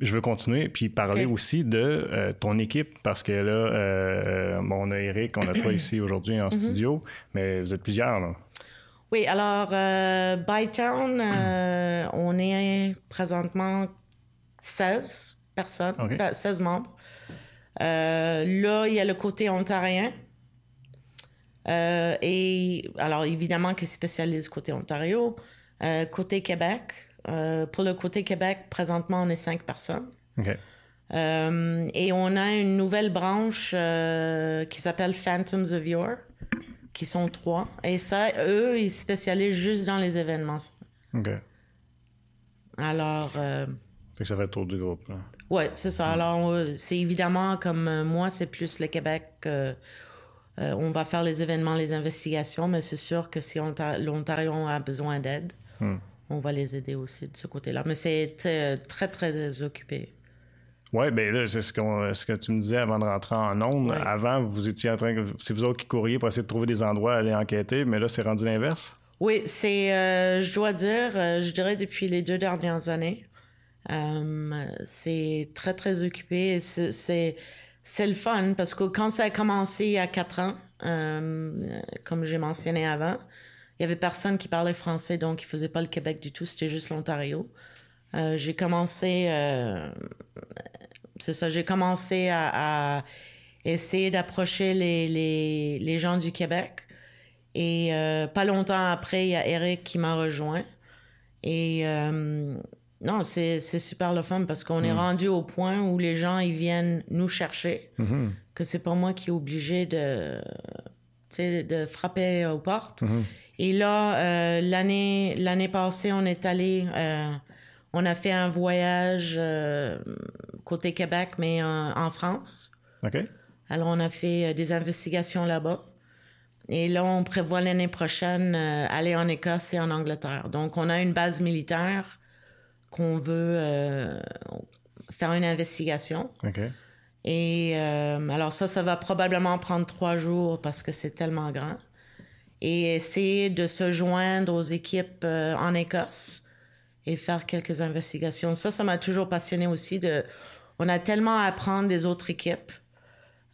je veux continuer puis parler aussi de euh, ton équipe parce que là, euh, on a Eric, on a toi ici aujourd'hui en mm-hmm. studio, mais vous êtes plusieurs. Là. Oui, alors, euh, Bytown, euh, on est présentement 16 personnes, 16 membres. Euh, là, il y a le côté ontarien. et alors, évidemment, qui spécialise côté Ontario. côté Québec. pour le côté Québec, présentement, on est 5 personnes. et on a une nouvelle branche qui s'appelle Phantoms of Yore qui sont trois. Et ça, eux, ils spécialisent juste dans les événements. OK. Alors. Euh... Fait que ça fait le tour du groupe. Là. Ouais, c'est ça. Alors, euh, c'est évidemment comme euh, moi, c'est plus le Québec. Euh, on va faire les événements, les investigations, mais c'est sûr que si l'Ontario a besoin d'aide, hmm. on va les aider aussi de ce côté-là. Mais c'est très, très occupé. Oui, bien là, c'est ce, ce, que tu me disais avant de rentrer en ondes. Avant, vous étiez en train. C'est vous autres qui courriez pour essayer de trouver des endroits, aller enquêter, mais là, c'est rendu l'inverse? Oui, c'est. Euh, je dois dire, euh, je dirais depuis les deux dernières années. Euh, c'est très, très occupé. C'est, c'est le fun parce que quand ça a commencé il y a quatre ans, comme j'ai mentionné avant, il y avait personne qui parlait français, donc il faisait pas le Québec du tout, c'était juste l'Ontario. j'ai commencé c'est ça, j'ai commencé à, essayer d'approcher les, les, gens du Québec. Et euh, pas longtemps après, il y a Eric qui m'a rejoint. Et euh, non, c'est super le fun parce qu'on est mm. rendu au point où les gens, ils viennent nous chercher, mm-hmm. que c'est pas moi qui est obligé de, de frapper aux portes. Mm-hmm. Et là, euh, l'année passée, on est allé on a fait un voyage côté Québec, mais en, France. OK. Alors, on a fait euh, des investigations là-bas. Et là, on prévoit l'année prochaine euh, aller en Écosse et en Angleterre. Donc, on a une base militaire qu'on veut faire une investigation. OK. Et euh, alors ça, ça va probablement prendre trois jours parce que c'est tellement grand. Et essayer de se joindre aux équipes euh, en Écosse et faire quelques investigations. Ça, ça m'a toujours passionné aussi. De, on a tellement à apprendre des autres équipes.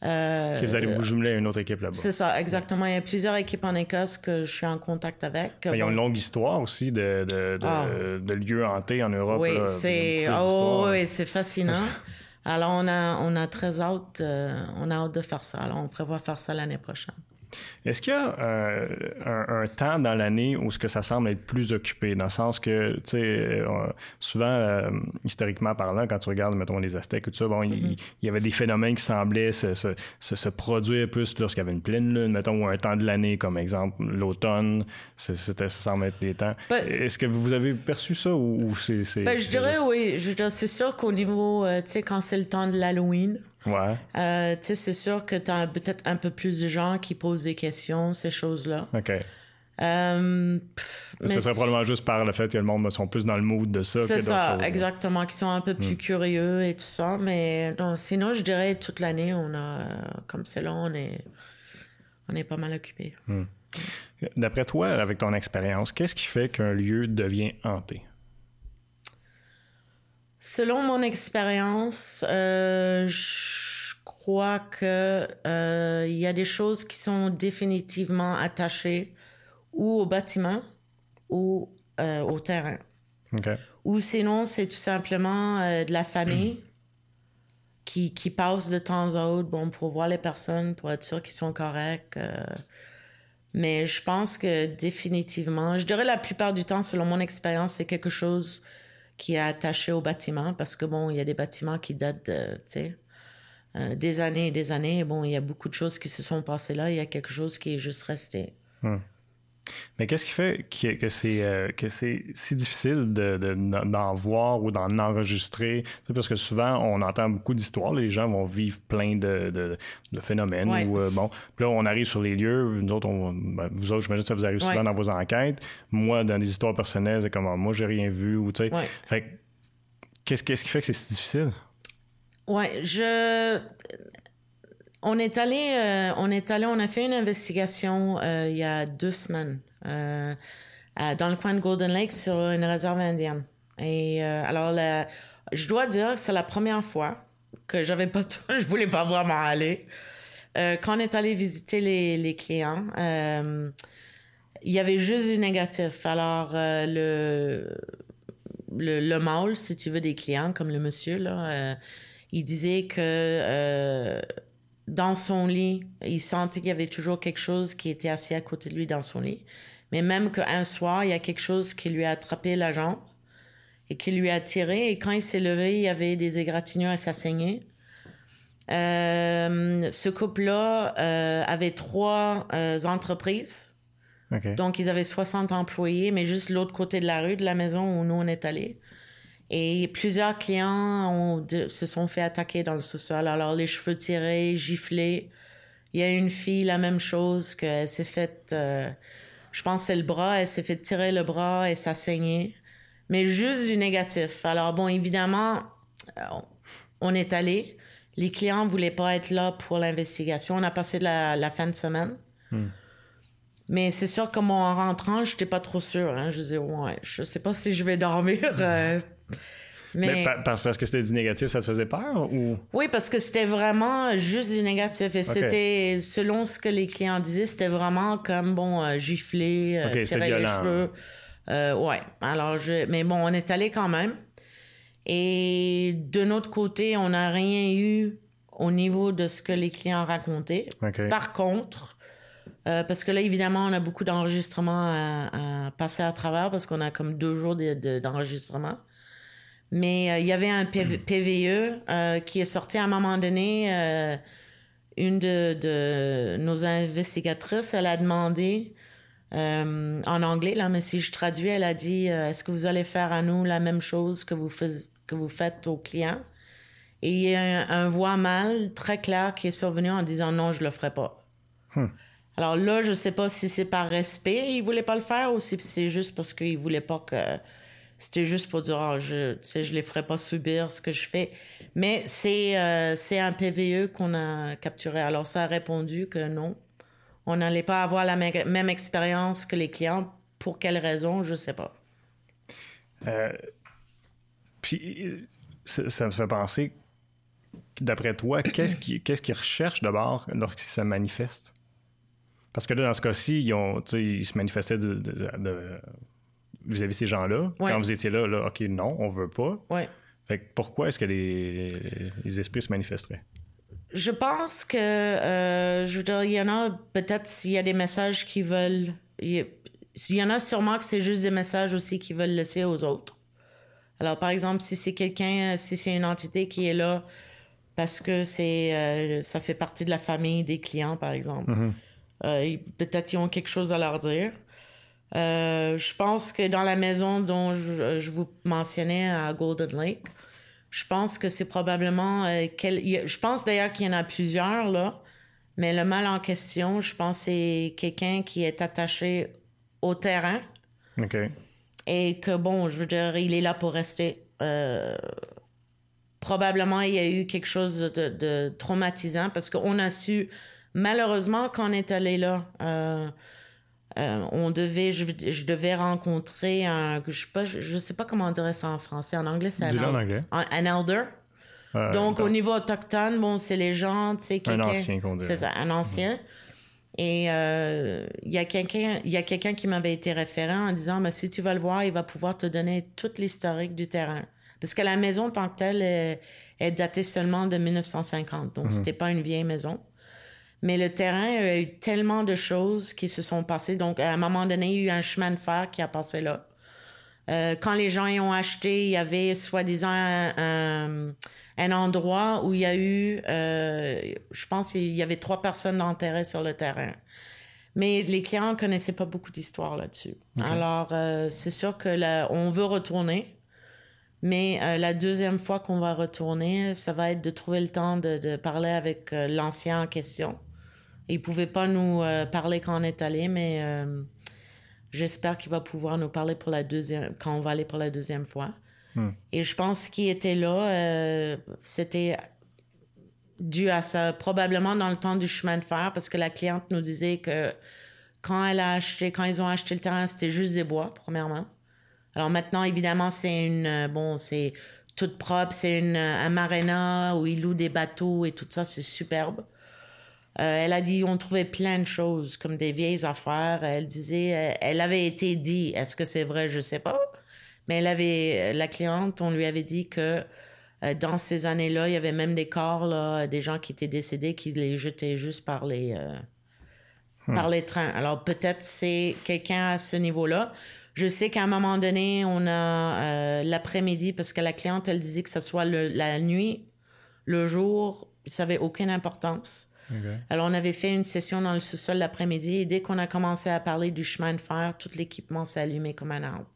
Euh, que vous allez vous jumeler à une autre équipe là-bas. C'est ça, exactement. Il y a plusieurs équipes en Écosse que je suis en contact avec. Ils ont une longue histoire aussi de, de, de, Ah. de lieux hantés en Europe. Oui, c'est oh, oui, fascinant. Alors, on a, on a très hâte, euh, on a hâte de faire ça. Alors, on prévoit faire ça l'année prochaine. Est-ce qu'il y a euh, un, un temps dans l'année où ce que ça semble être plus occupé, dans le sens que, tu sais, euh, souvent, euh, historiquement parlant, quand tu regardes, mettons, les Aztèques ou tout ça, bon, il- Mm-hmm. il y, avait des phénomènes qui semblaient se, se, se, se produire plus lorsqu'il y avait une pleine lune, mettons, ou un temps de l'année, comme exemple l'automne, c'était- ça semble être des temps. Ben- Est-ce que vous avez perçu ça ou, ou c'est... Ben, je dirais juste- oui. Je c'est sûr qu'au niveau, euh, tu sais, quand c'est le temps de l'Halloween, Ouais, euh, tu sais, c'est sûr que tu as peut-être un peu plus de gens qui posent des questions, ces choses-là. OK. Euh, pff, mais serait probablement juste par le fait que le monde sont plus dans le mood de ça C'est ça, choses. exactement, qui sont un peu Hmm. plus curieux et tout ça. Mais non, sinon, je dirais toute l'année, on a, comme c'est là, on est, on est pas mal occupé. D'après toi, avec ton expérience, qu'est-ce qui fait qu'un lieu devient hanté? Selon mon expérience, euh, je crois que euh, il y a des choses qui sont définitivement attachées ou au bâtiment ou euh, au terrain. OK. Ou sinon, c'est tout simplement de la famille qui, qui passe de temps à autre bon, pour voir les personnes, pour être sûr qu'ils sont corrects. mais je pense que définitivement, je dirais la plupart du temps, selon mon expérience, c'est quelque chose qui est attaché au bâtiment parce que bon, il y a des bâtiments qui datent euh, des années et des années. Et bon, il y a beaucoup de choses qui se sont passées là. Il y a quelque chose qui est juste resté. Mais qu'est-ce qui fait que, que c'est euh, que c'est si difficile de, de- d'en voir ou d'en enregistrer? Parce que souvent, on entend beaucoup d'histoires. Les gens vont vivre plein de, de, phénomènes. Ouais. Ou, euh, bon, puis là, on arrive sur les lieux. Nous autres, on- ben, vous autres, j'imagine que ça vous arrive souvent Ouais. dans vos enquêtes. Moi, dans des histoires personnelles, c'est comme ah, moi, j'ai rien vu. Ou, tu sais. Qu'est-ce, qu'est-ce qui fait que c'est si difficile? Ouais, je. On est allé, euh, on est allé, on a fait une investigation euh, il y a deux semaines euh, dans le coin de Golden Lake sur une réserve indienne. Et euh, alors, je dois dire que c'est la première fois que j'avais pas, je voulais pas vraiment aller. Euh, quand on est allé visiter les, clients, il y avait juste du négatif. Alors, le, le, le mâle, si tu veux, des clients, comme le monsieur, il disait que dans son lit, il sentait qu'il y avait toujours quelque chose qui était assis à côté de lui dans son lit. Mais même qu'un soir, il y a quelque chose qui lui a attrapé la jambe et qui lui a tiré. Et quand il s'est levé, il y avait des égratignures à sa saignée. Euh, ce couple-là euh, avait trois euh, entreprises. Donc, ils avaient 60 employés, mais juste l'autre côté de la rue, de la maison où nous, on est allés. Et plusieurs clients ont de- se sont fait attaquer dans le sous-sol. Alors, les cheveux tirés, giflés. Il y a une fille, la même chose, qu'elle s'est faite... euh, je pense que c'est le bras. Elle s'est fait tirer le bras et ça saignait. Mais juste du négatif. Alors, bon, évidemment, euh, on est allé. Les clients voulaient pas être là pour l'investigation. On a passé la, la fin de semaine. Mais c'est sûr que moi, en rentrant, j'étais pas trop sûre. Hein. Je disais, ouais, je sais pas si je vais dormir. Mais, Mais pa- parce, que c'était du négatif, ça te faisait peur? Ou... oui, parce que c'était vraiment juste du négatif. Et c'était, selon ce que les clients disaient, c'était vraiment comme, bon, euh, gifler, euh, Ok, c'était tirer les cheveux. Euh, ouais. Alors, je... Mais bon, on est allé quand même. Et de notre côté, on n'a rien eu au niveau de ce que les clients racontaient. Par contre, euh, parce que là, évidemment, on a beaucoup d'enregistrements à, à passer à travers parce qu'on a comme deux jours de- de- Mais euh, il y avait un PV PVE euh, qui est sorti à un moment donné. euh, une de, de nos investigatrices, elle a demandé en anglais, là, mais si je traduis, elle a dit Est-ce que vous allez faire à nous la même chose que vous, fais- que vous faites aux clients? Et il y a un, un voix mâle très clair qui est survenu en disant Non, je le ferai pas. Alors là, je sais pas si c'est par respect, il voulait pas le faire ou si c'est juste parce qu'il voulait pas que C'était juste pour dire, ah, je, sais, je les ferai pas subir ce que je fais. Mais c'est euh, un PVE qu'on a capturé. Alors, ça a répondu que non. On n'allait pas avoir la même expérience que les clients. Pour quelle raison, je sais pas. Euh, puis, ça, me fait penser, d'après toi, qu'est-ce qu'ils recherchent d'abord lorsqu'ils se manifestent? Parce que là, dans ce cas-ci, ils, ont, ils se manifestaient de- vis-à-vis ces gens-là. Ouais. Quand vous étiez là, là, OK, non, on veut pas. Ouais. Fait que pourquoi est-ce que les, les esprits se manifesteraient? Je pense que, euh, je veux dire, il y en a peut-être s'il y a des messages qui veulent. Il y, en a sûrement que c'est juste des messages aussi qu'ils veulent laisser aux autres. Alors, par exemple, si c'est quelqu'un, si c'est une entité qui est là parce que c'est, euh, ça fait partie de la famille des clients, par exemple, euh, ils- peut-être ils ont quelque chose à leur dire. Euh, je pense que dans la maison dont je, je vous mentionnais à Golden Lake, je pense que c'est probablement. euh, quel- je pense d'ailleurs qu'il y en a plusieurs, là. Mais le mal en question, je pense que c'est quelqu'un qui est attaché au terrain OK. et que, bon, je veux dire, il est là pour rester. Euh, probablement, il y a eu quelque chose de, de traumatisant parce qu'on a su, malheureusement, quand on est allé là, euh, euh, on devait, je, je devais rencontrer un, je sais pas, je sais pas comment on dirait ça en français, en anglais c'est un, en anglais. un- un elder. Euh, Donc, au niveau autochtone, bon, c'est les gens, tu sais, quelqu'un. ancien qu'on. C'est ça, un ancien. Et euh, il y a quelqu'un qui m'avait été référent en disant, mais si tu vas le voir, il va pouvoir te donner toute l'historique du terrain. Parce que la maison, tant que telle, est, est datée seulement de 1950. Donc, c'était pas une vieille maison. Mais le terrain, il y a eu tellement de choses qui se sont passées. Donc, à un moment donné, il y a eu un chemin de fer qui a passé là. Euh, quand les gens y ont acheté, il y avait soi-disant un, un- un endroit où il y a eu, euh, je pense qu'il y avait trois personnes enterrées sur le terrain. Mais les clients ne connaissaient pas beaucoup d'histoire là-dessus. Alors, euh, c'est sûr que là, on veut retourner. Mais euh, la deuxième fois qu'on va retourner, ça va être de trouver le temps de, de parler avec euh, l'ancien en question. Il pouvait pas nous euh, parler quand on est allé, mais euh, j'espère qu'il va pouvoir nous parler pour la deuxième, quand on va aller pour la deuxième fois. Et je pense qu'il était là, euh, c'était dû à ça, probablement dans le temps du chemin de fer, parce que la cliente nous disait que quand elle a acheté, quand ils ont acheté le terrain, c'était juste des bois, premièrement. Alors maintenant, évidemment, c'est une, bon, c'est toute propre, c'est une, un marina où ils louent des bateaux et tout ça, c'est superbe. Euh, elle a dit, on trouvait plein de choses, comme des vieilles affaires. Elle disait, euh, elle avait été dit, est-ce que c'est vrai, je sais pas. Mais elle avait, la cliente, on lui avait dit que euh, dans ces années-là, il y avait même des corps, là, des gens qui étaient décédés, qui les jetaient juste par les, euh, par les trains. Alors peut-être c'est quelqu'un à ce niveau-là. Je sais qu'à un moment donné, on a euh, l'après-midi, parce que la cliente, elle disait que ce soit le- la nuit, le jour, ça n'avait aucune importance. Alors, on avait fait une session dans le sous-sol l'après-midi et dès qu'on a commencé à parler du chemin de fer, tout l'équipement s'est allumé comme un arbre.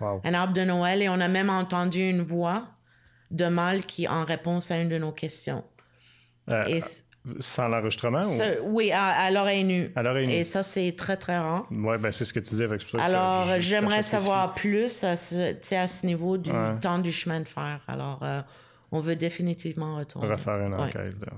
Wow. Un arbre de Noël et on a même entendu une voix de mâle qui, en réponse à une de nos questions. Euh, Et c- sans l'enregistrement ou... oui, à, à l'oreille nue. À l'oreille nue. Et ça, c'est très, très rare. Ouais, ben c'est ce que tu disais. pour ça Alors, j'aimerais savoir plus à ce, à niveau du Ouais. temps du chemin de fer. Alors, euh, on veut définitivement retourner. refaire une Ouais. enquête. là.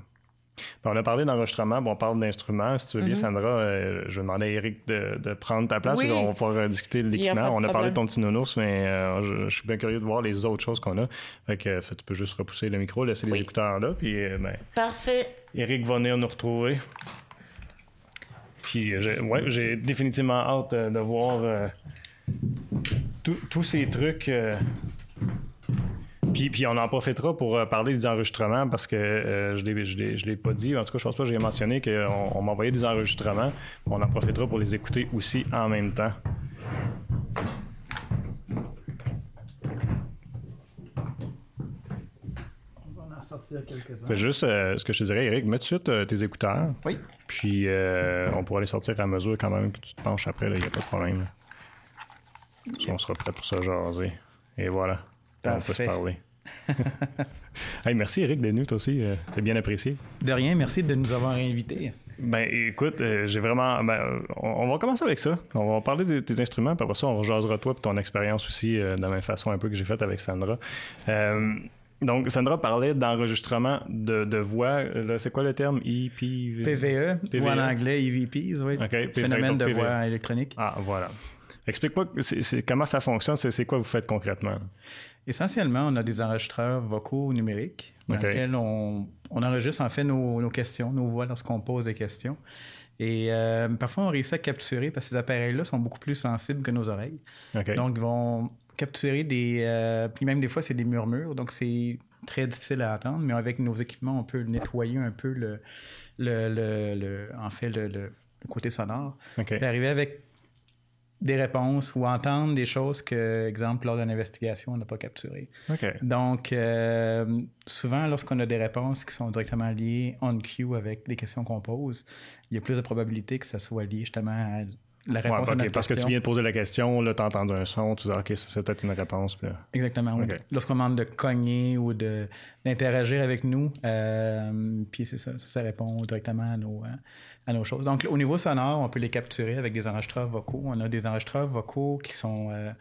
On a parlé d'enregistrement, on parle d'instruments. Si tu veux bien, Sandra, euh, je vais demander à Eric de, de prendre ta place. Oui. On va pouvoir euh, discuter de l'équipement. On a parlé de ton petit nounours, mais euh, je, je suis bien curieux de voir les autres choses qu'on a. Fait que fait, tu peux juste repousser le micro, laisser les écouteurs là, puis euh, ben, Parfait. Eric va venir nous retrouver. Puis, j'ai ouais, définitivement hâte de voir tous ces trucs. Puis, puis on en profitera pour euh, parler des enregistrements parce que euh, je ne l'ai, je l'ai pas dit. En tout cas, je pense pas que j'ai mentionné qu'on on m'a envoyé des enregistrements. On en profitera pour les écouter aussi en même temps. On va en sortir quelques-uns. Fait juste euh, ce que je te dirais, Eric, mets tout de suite euh, tes écouteurs. Oui. Puis euh, on pourra les sortir à mesure quand même que tu te penches après, il n'y a pas de problème. là. On sera prêt pour se jaser. Et voilà. On peut se parler. hey, merci Eric d'être venu, toi aussi. euh, C'est bien apprécié. De rien, merci de nous avoir invités. Ben, écoute, euh, j'ai vraiment. Ben, on, on va commencer avec ça. On va parler des, des instruments, puis après ça, on rejasera toi et ton expérience aussi, euh, de la même façon un peu que j'ai faite avec Sandra. Donc, Sandra parlait d'enregistrement de, de voix. C'est quoi le terme? EPV? PVE, PVE. ou en anglais EVPs, oui. OK, Phénomène de PVE. voix électronique. Ah, voilà. Explique-moi comment ça fonctionne. C'est quoi vous faites concrètement? Essentiellement, on a des enregistreurs vocaux numériques dans lesquels on, on enregistre en fait nos, nos questions, nos voix lorsqu'on pose des questions. Et euh, parfois, on réussit à capturer parce que ces appareils-là sont beaucoup plus sensibles que nos oreilles. Donc, ils vont capturer des. euh, puis même des fois, c'est des murmures. Donc, c'est très difficile à attendre. Mais avec nos équipements, on peut nettoyer un peu le. le, le- le- en fait, le, côté sonore. OK. Puis arriver avec des réponses ou entendre des choses que, exemple, lors d'une investigation, on n'a pas capturées. Donc, euh, souvent, lorsqu'on a des réponses qui sont directement liées on cue avec les questions qu'on pose, il y a plus de probabilité que ça soit lié justement à la Ouais, réponse à OK, notre parce que tu viens de poser la question, là, tu as entendu un son, tu dis, OK, ça, c'est peut-être une réponse. puis Exactement. Lorsqu'on demande de cogner ou d'interagir avec nous, euh, puis c'est ça, ça, ça répond directement à nos, euh, à nos choses. Donc, au niveau sonore, on peut les capturer avec des enregistreurs vocaux. On a des enregistreurs vocaux qui sont euh,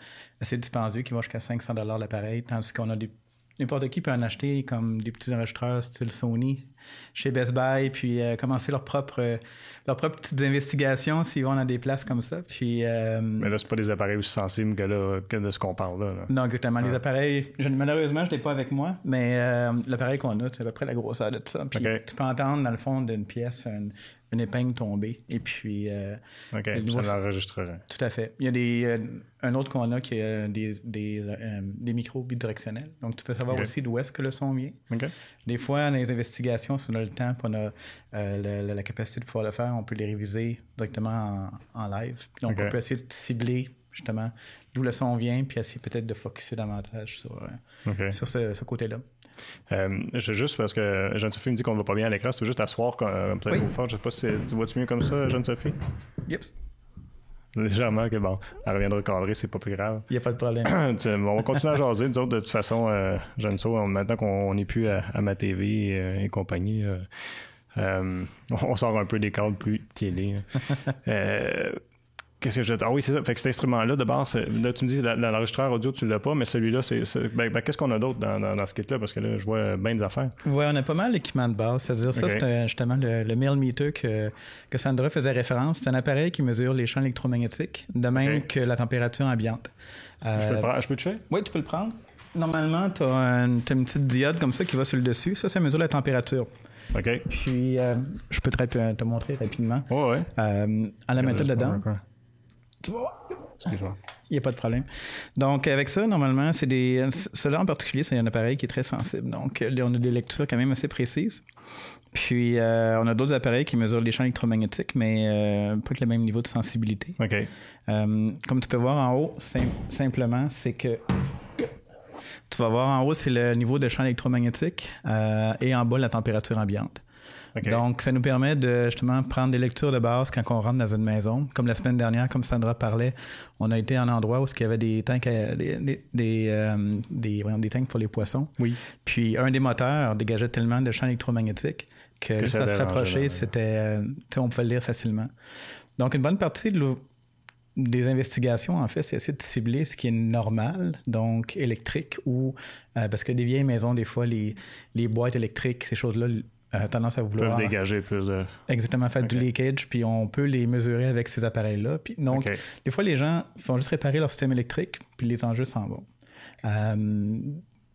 assez dispendieux, qui vont jusqu'à 500 l'appareil, tandis qu'on a des N'importe qui peut en acheter comme des petits enregistreurs style Sony chez Best Buy, puis euh, commencer leur propre, euh, leurs propres petites investigations s'ils vont dans des places comme ça. Puis, euh, Mais là, c'est pas des appareils aussi sensibles que, là, que de ce qu'on parle là. là. non, exactement. Les appareils, je, malheureusement, je ne l'ai pas avec moi, mais euh, l'appareil qu'on a, c'est à peu près la grosseur de ça. Puis tu peux entendre dans le fond d'une pièce une, une épingle tomber. Et puis, euh, OK, Le ça l'enregistrerait. tout à fait. Il y a des, euh, un autre qu'on a qui a des, des, euh, des micros bidirectionnels. Donc, tu peux savoir aussi d'où est-ce que le son vient. Des fois, dans les investigations, si on a le temps, on a euh, la, capacité de pouvoir le faire, on peut les réviser directement en, en live. Donc, on peut essayer de cibler justement d'où le son vient, puis essayer peut-être de focuser davantage sur, euh, sur ce, ce côté-là. Euh, je- juste parce que Jeanne-Sophie me dit qu'on ne va pas bien à l'écran, c'est juste asseoir euh, peut-être Oui. fort. Je sais pas si tu vois-tu mieux comme ça, Jeanne-Sophie? Yep, Légèrement, que bon. Elle reviendra cadrer, c'est pas plus grave. il n'y a pas de problème. On va continuer à jaser. Nous autres, de toute façon, euh, Jeanne So, on- maintenant qu'on n'est plus à, à ma TV euh, et compagnie, euh, on sort un peu des cadres plus télé. hein. Euh, Qu'est-ce que je. Ah oui, c'est ça. Fait que cet instrument-là, de base, là, tu me dis, l'enregistreur audio, tu l'as pas, mais celui-là, c'est. Ben, ben, qu'est-ce qu'on a d'autre dans, dans, dans ce kit-là? Parce que là, je vois bien des affaires. Ouais, on a pas mal d'équipements de base. C'est-à-dire, ça, c'est euh, justement le, le millimeter que, que Sandra faisait référence. C'est un appareil qui mesure les champs électromagnétiques, de même que la température ambiante. Euh, Je peux le prendre? Je peux te faire? Oui, tu peux le prendre. Normalement, tu as, une petite diode comme ça qui va sur le dessus. Ça, ça mesure la température. OK. Puis, euh, je peux te, te montrer rapidement. Ouais, ouais. Euh, en la mettant dedans. Excuse-moi. Il n'y a pas de problème. Donc, avec ça, normalement, c'est des. Cela en particulier, c'est un appareil qui est très sensible. Donc, là, on a des lectures quand même assez précises. Puis, euh, on a d'autres appareils qui mesurent les champs électromagnétiques, mais euh, pas avec le même niveau de sensibilité. OK. Euh, comme tu peux voir en haut, sim- simplement, c'est que. Tu vas voir en haut, c'est le niveau de champ électromagnétique euh, et en bas, la température ambiante. Donc, ça nous permet de justement prendre des lectures de base quand on rentre dans une maison. Comme la semaine dernière, comme Sandra parlait, on a été à un endroit où il y avait des tanks, à- des, des, des, euh, des- voyons, des tanks pour les poissons. Oui. Puis un des moteurs dégageait tellement de champs électromagnétiques que, Que juste ça à se rapprocher, c'était, euh, on pouvait le lire facilement. Donc, une bonne partie de des investigations, en fait, c'est essayer de cibler ce qui est normal, donc électrique, ou euh, parce que des vieilles maisons, des fois, les, les boîtes électriques, ces choses-là, euh, tendance à Ils peuvent vouloir dégager plus de. exactement faire du leakage, puis on peut les mesurer avec ces appareils-là. Puis donc, des fois, les gens font juste réparer leur système électrique, puis les enjeux s'en vont. Euh,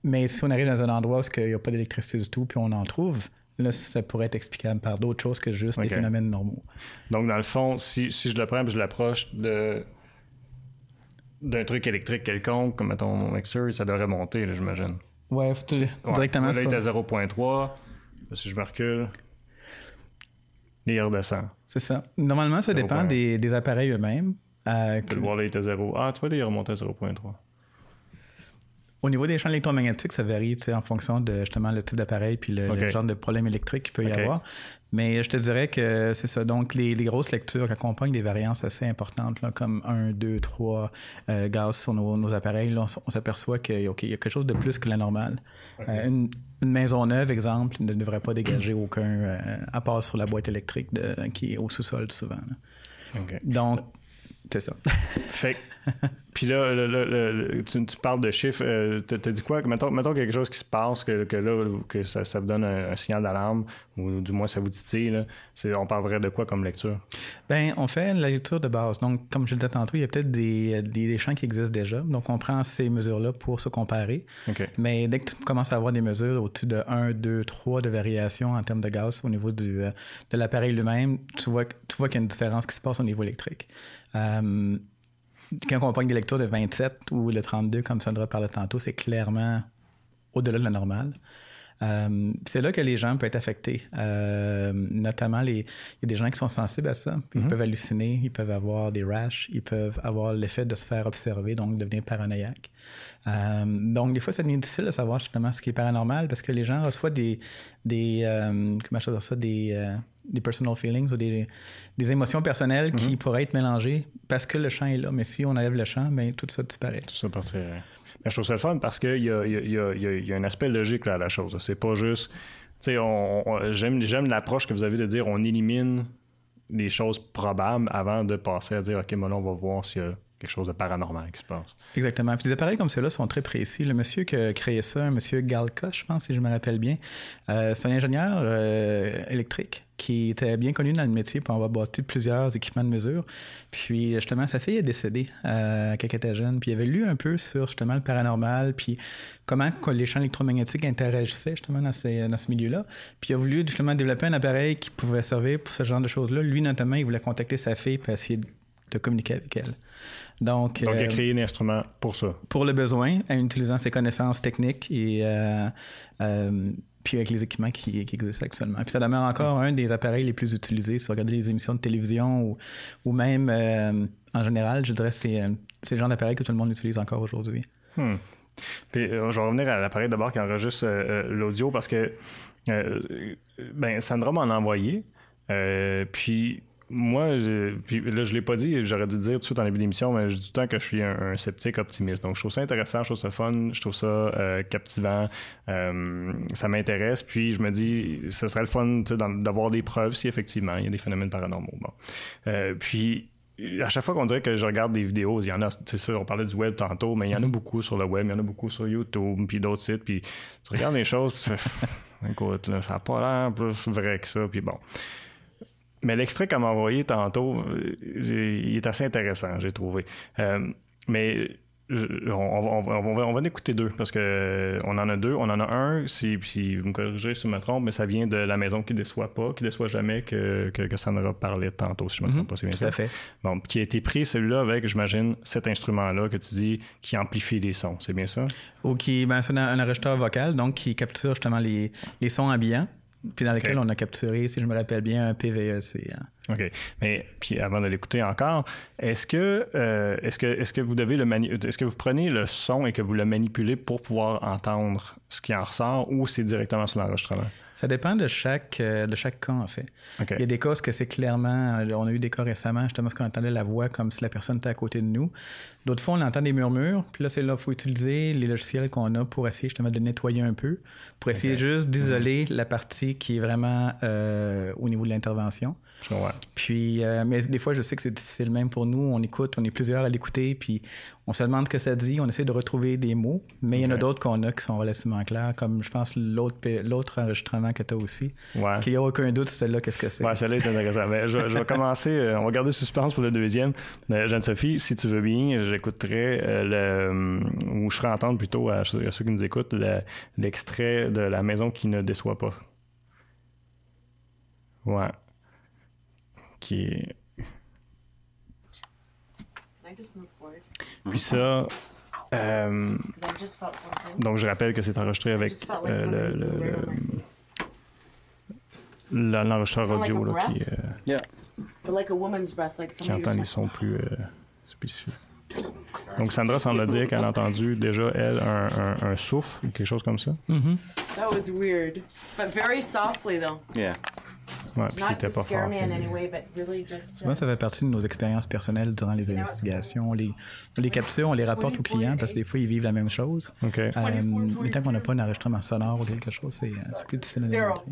mais si on arrive dans un endroit où il n'y a pas d'électricité du tout, puis on en trouve, là, ça pourrait être explicable par d'autres choses que juste des phénomènes normaux. Donc, dans le fond, si, si je le prends et je l'approche de d'un truc électrique quelconque, comme mettons mon mixeur, ça devrait monter, j'imagine. Ouais, faut- Ouais. directement Là, il est à 0.3. Si je me recule, il redescend. C'est ça. Normalement, ça Zéro dépend des, des appareils eux-mêmes. Euh, Tu peux le voir là, il est à 0. Ah, tu vois, là, il est remonté à 0.3. Au niveau des champs électromagnétiques, ça varie en fonction de justement le type d'appareil puis le, genre de problème électrique qu'il peut y avoir. Mais je te dirais que c'est ça. Donc, les, grosses lectures accompagnent des variances assez importantes, là, comme 1, 2, 3 gaz sur nos, appareils. on, s'aperçoit qu'il y a quelque chose de plus que la normale. Euh, une, maison neuve, exemple, ne devrait pas dégager aucun, euh, à part sur la boîte électrique qui est au sous-sol souvent. Donc, c'est ça. fait puis là, tu, parles de chiffres. Euh, tu as dit quoi? Mettons, mettons, quelque chose qui se passe, que, que là, que ça, vous donne un, signal d'alarme, ou du moins ça vous titille. Là. On parlerait de quoi comme lecture? Ben, on fait la lecture de base. Donc, comme je le disais tantôt, il y a peut-être des, des, champs qui existent déjà. Donc, on prend ces mesures-là pour se comparer. Mais dès que tu commences à avoir des mesures au-dessus de 1, 2, 3 de variation en termes de gaz au niveau du, euh, de l'appareil lui-même, tu vois, tu vois qu'il y a une différence qui se passe au niveau électrique. Euh, quand on prend des lectures de 27 ou le 32, comme Sandra parlait tantôt, c'est clairement au-delà de la normale. Euh, c'est là que les gens peuvent être affectés. Euh, notamment, les, il y a des gens qui sont sensibles à ça. Ils mhm. peuvent halluciner, ils peuvent avoir des rash, ils peuvent avoir l'effet de se faire observer, donc devenir paranoïaque. Euh, donc, des fois, ça devient difficile de savoir justement ce qui est paranormal parce que les gens reçoivent des, des comment je dire ça, des, des personal feelings ou des, des émotions personnelles qui mhm. pourraient être mélangées parce que le champ est là. Mais si on enlève le champ, bien, tout ça disparaît. Tout ça partirait. Mais je trouve ça le fun parce qu'il y a, un aspect logique à la chose. C'est pas juste. Sais, j'aime, j'aime l'approche que vous avez de dire on élimine les choses probables avant de passer à dire OK, maintenant, on va voir s'il y a quelque chose de paranormal qui se passe. Exactement. Puis des appareils comme ceux-là sont très précis. Le monsieur qui a créé ça, un monsieur Galka, je pense, si je me rappelle bien, euh, c'est un ingénieur euh, électrique qui était bien connu dans le métier pour avoir bâti plusieurs équipements de mesure. Puis justement, sa fille est décédée euh, quand elle était jeune. Puis il avait lu un peu sur justement le paranormal, puis comment les champs électromagnétiques interagissaient justement dans, dans ce milieu-là. Puis il a voulu justement développer un appareil qui pouvait servir pour ce genre de choses-là. Lui, notamment, il voulait contacter sa fille pour essayer de communiquer avec elle. Donc, Donc il a euh, créé un instrument pour ça. Pour le besoin, en utilisant ses connaissances techniques et euh, euh, puis avec les équipements qui, existent actuellement. Puis ça demeure encore un des appareils les plus utilisés. Si vous regardez les émissions de télévision ou, ou même en général, je dirais que c'est, c'est le genre d'appareil que tout le monde utilise encore aujourd'hui. Hmm. Puis, je vais revenir à l'appareil d'abord qui enregistre l'audio parce que ben, Sandra m'en a envoyé. puis moi, puis là, je l'ai pas dit, j'aurais dû dire tout de suite en début d'émission, mais je dis tout le temps que je suis un, sceptique optimiste. Donc, je trouve ça intéressant, je trouve ça fun, je trouve ça euh, captivant, euh, ça m'intéresse. Puis, je me dis, ce serait le fun d'avoir des preuves si effectivement il y a des phénomènes paranormaux. Bon. Euh, puis, à chaque fois qu'on dirait que je regarde des vidéos, il y en a, c'est sûr, on parlait du web tantôt, mais il y en a beaucoup sur le web, il y en a beaucoup sur YouTube, puis d'autres sites, puis tu regardes les choses, puis tu fais, écoute, ça n'a pas l'air plus vrai que ça, puis bon. Mais l'extrait qu'elle m'a envoyé tantôt, euh, il est assez intéressant, j'ai trouvé. Euh, mais on, va, en écouter deux parce qu'on euh, en a deux. On en a un, si, si vous me corrigez si je me trompe, mais ça vient de la maison qui ne déçoit pas, qui ne déçoit jamais, que, que, que Sandra parlait tantôt, si je me trompe pas, c'est bien Tout à fait. Bon, qui a été pris celui-là avec, j'imagine, cet instrument-là que tu dis qui amplifie les sons, c'est bien ça? Ou qui, ben, c'est un, un enregistreur vocal, donc qui capture justement les, les sons ambiants puis dans lequel on a capturé, si je me rappelle bien, un PVEC. Hein. OK. Mais puis avant de l'écouter encore, est-ce que, euh, est-ce que, est-ce que vous devez le mani est-ce que vous prenez le son et que vous le manipulez pour pouvoir entendre ce qui en ressort ou c'est directement sur l'enregistrement? Ça dépend de chaque, euh, de chaque cas, en fait. Il y a des cas que c'est clairement, on a eu des cas récemment, justement, parce qu'on entendait la voix comme si la personne était à côté de nous. D'autres fois, on entend des murmures, puis là, c'est là faut utiliser les logiciels qu'on a pour essayer justement de nettoyer un peu, pour essayer juste d'isoler la partie qui est vraiment au niveau de l'intervention. Puis, euh, mais des fois, je sais que c'est difficile même pour nous. On écoute, on est plusieurs à l'écouter, puis on se demande ce que ça dit. On essaie de retrouver des mots, mais il y en a d'autres qu'on a qui sont relativement clairs, comme je pense l'autre, l'autre enregistrement que tu as aussi. Ouais. Qu'il n'y a aucun doute, celle-là, qu'est-ce que c'est. Ouais, celle-là est intéressante. mais je, vais commencer, euh, on va garder suspense pour le deuxième. Euh, Jeanne-Sophie, si tu veux bien, j'écouterai le, ou je ferai entendre plutôt à, ceux qui nous écoutent l'extrait de La maison qui ne déçoit pas. Ouais qui est. Puis ça. Euh, donc, je rappelle que c'est enregistré avec euh, le, l'enregistreur audio là, qui, euh, qui entend les sons plus spécifiques. Donc Sandra semble dire qu'elle a entendu déjà, elle, un, un, un souffle ou quelque chose comme ça. That was weird, but very softly though. Yeah. Ouais, puis qui était pas fort. really just. Souvent, ça fait partie de nos expériences personnelles durant les investigations. On les, les capture, on les rapporte aux clients parce que des fois, ils vivent la même chose. OK. Euh, mais tant qu'on n'a pas un enregistrement sonore ou quelque chose, c'est euh, c'est plus difficile à démontrer.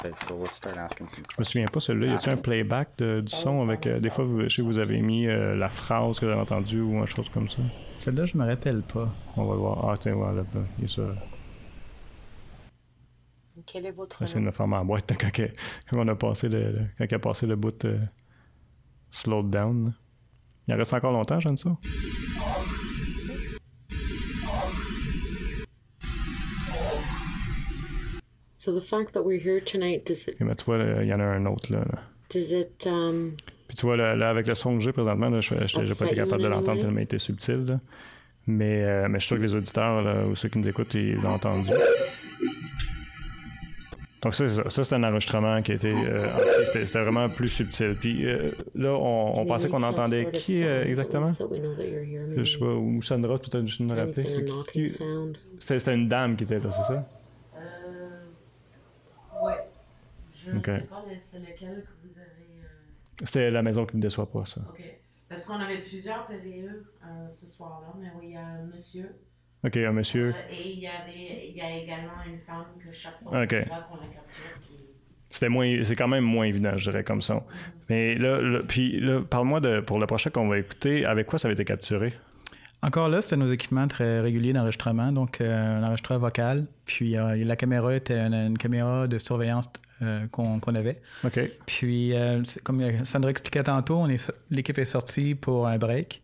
Okay, so let's start asking some Je me souviens pas, celui-là. Y a-t-il un playback de- du son avec. euh, des fois, vous, je sais vous avez mis euh, la phrase que vous avez entendue ou une chose comme ça? Celle-là, je me rappelle pas. On va le voir. Ah, tiens, voilà, là, il y a ça. Quel est votre Essayer de nom? me faire ma boîte quand, que- quand on a passé le, quand il a passé le bout de slowed down. Il en reste encore longtemps, j'aime ça. So the fact that we're here tonight, does it, Ok, mais tu vois, il y en a un autre là. là. does it, um, Puis tu vois, là, là, avec le son que j'ai présentement, là, je n'ai pas été capable de l'entendre tellement il était subtil. là. Mais, euh, mais je suis sûr que les auditeurs là, ou ceux qui nous écoutent, ils l'ont entendu. Donc ça, c'est ça, c'est un enregistrement qui a été... euh, c'était, c'était vraiment plus subtil. Puis euh, là, on, pensait qu'on entendait sort of qui euh, exactement? Je sais pas, ou Sandra, peut-être juste nous rappeler. C'était, c'était une dame qui était là, c'est ça? Euh, ouais. Je Ok. sais pas c'est lequel que vous avez. euh, C'était la maison qui ne me déçoit pas, ça. Ok. Parce qu'on avait plusieurs PVE euh, ce soir-là, mais oui, il y a un monsieur. OK, un monsieur. et il y, avait, il y a également une femme que chaque fois qu'on la capture. C'était moins, c'est quand même moins évident, je dirais, comme son. Mais là, là- puis là, parle-moi de, pour le prochain qu'on va écouter, avec quoi ça avait été capturé? Encore là, c'était nos équipements très réguliers d'enregistrement, donc euh, un enregistreur vocal. Puis euh, la caméra était une, une caméra de surveillance euh, qu'on avait. OK. Puis, comme Sandra expliquait tantôt, l'équipe est sortie pour un break.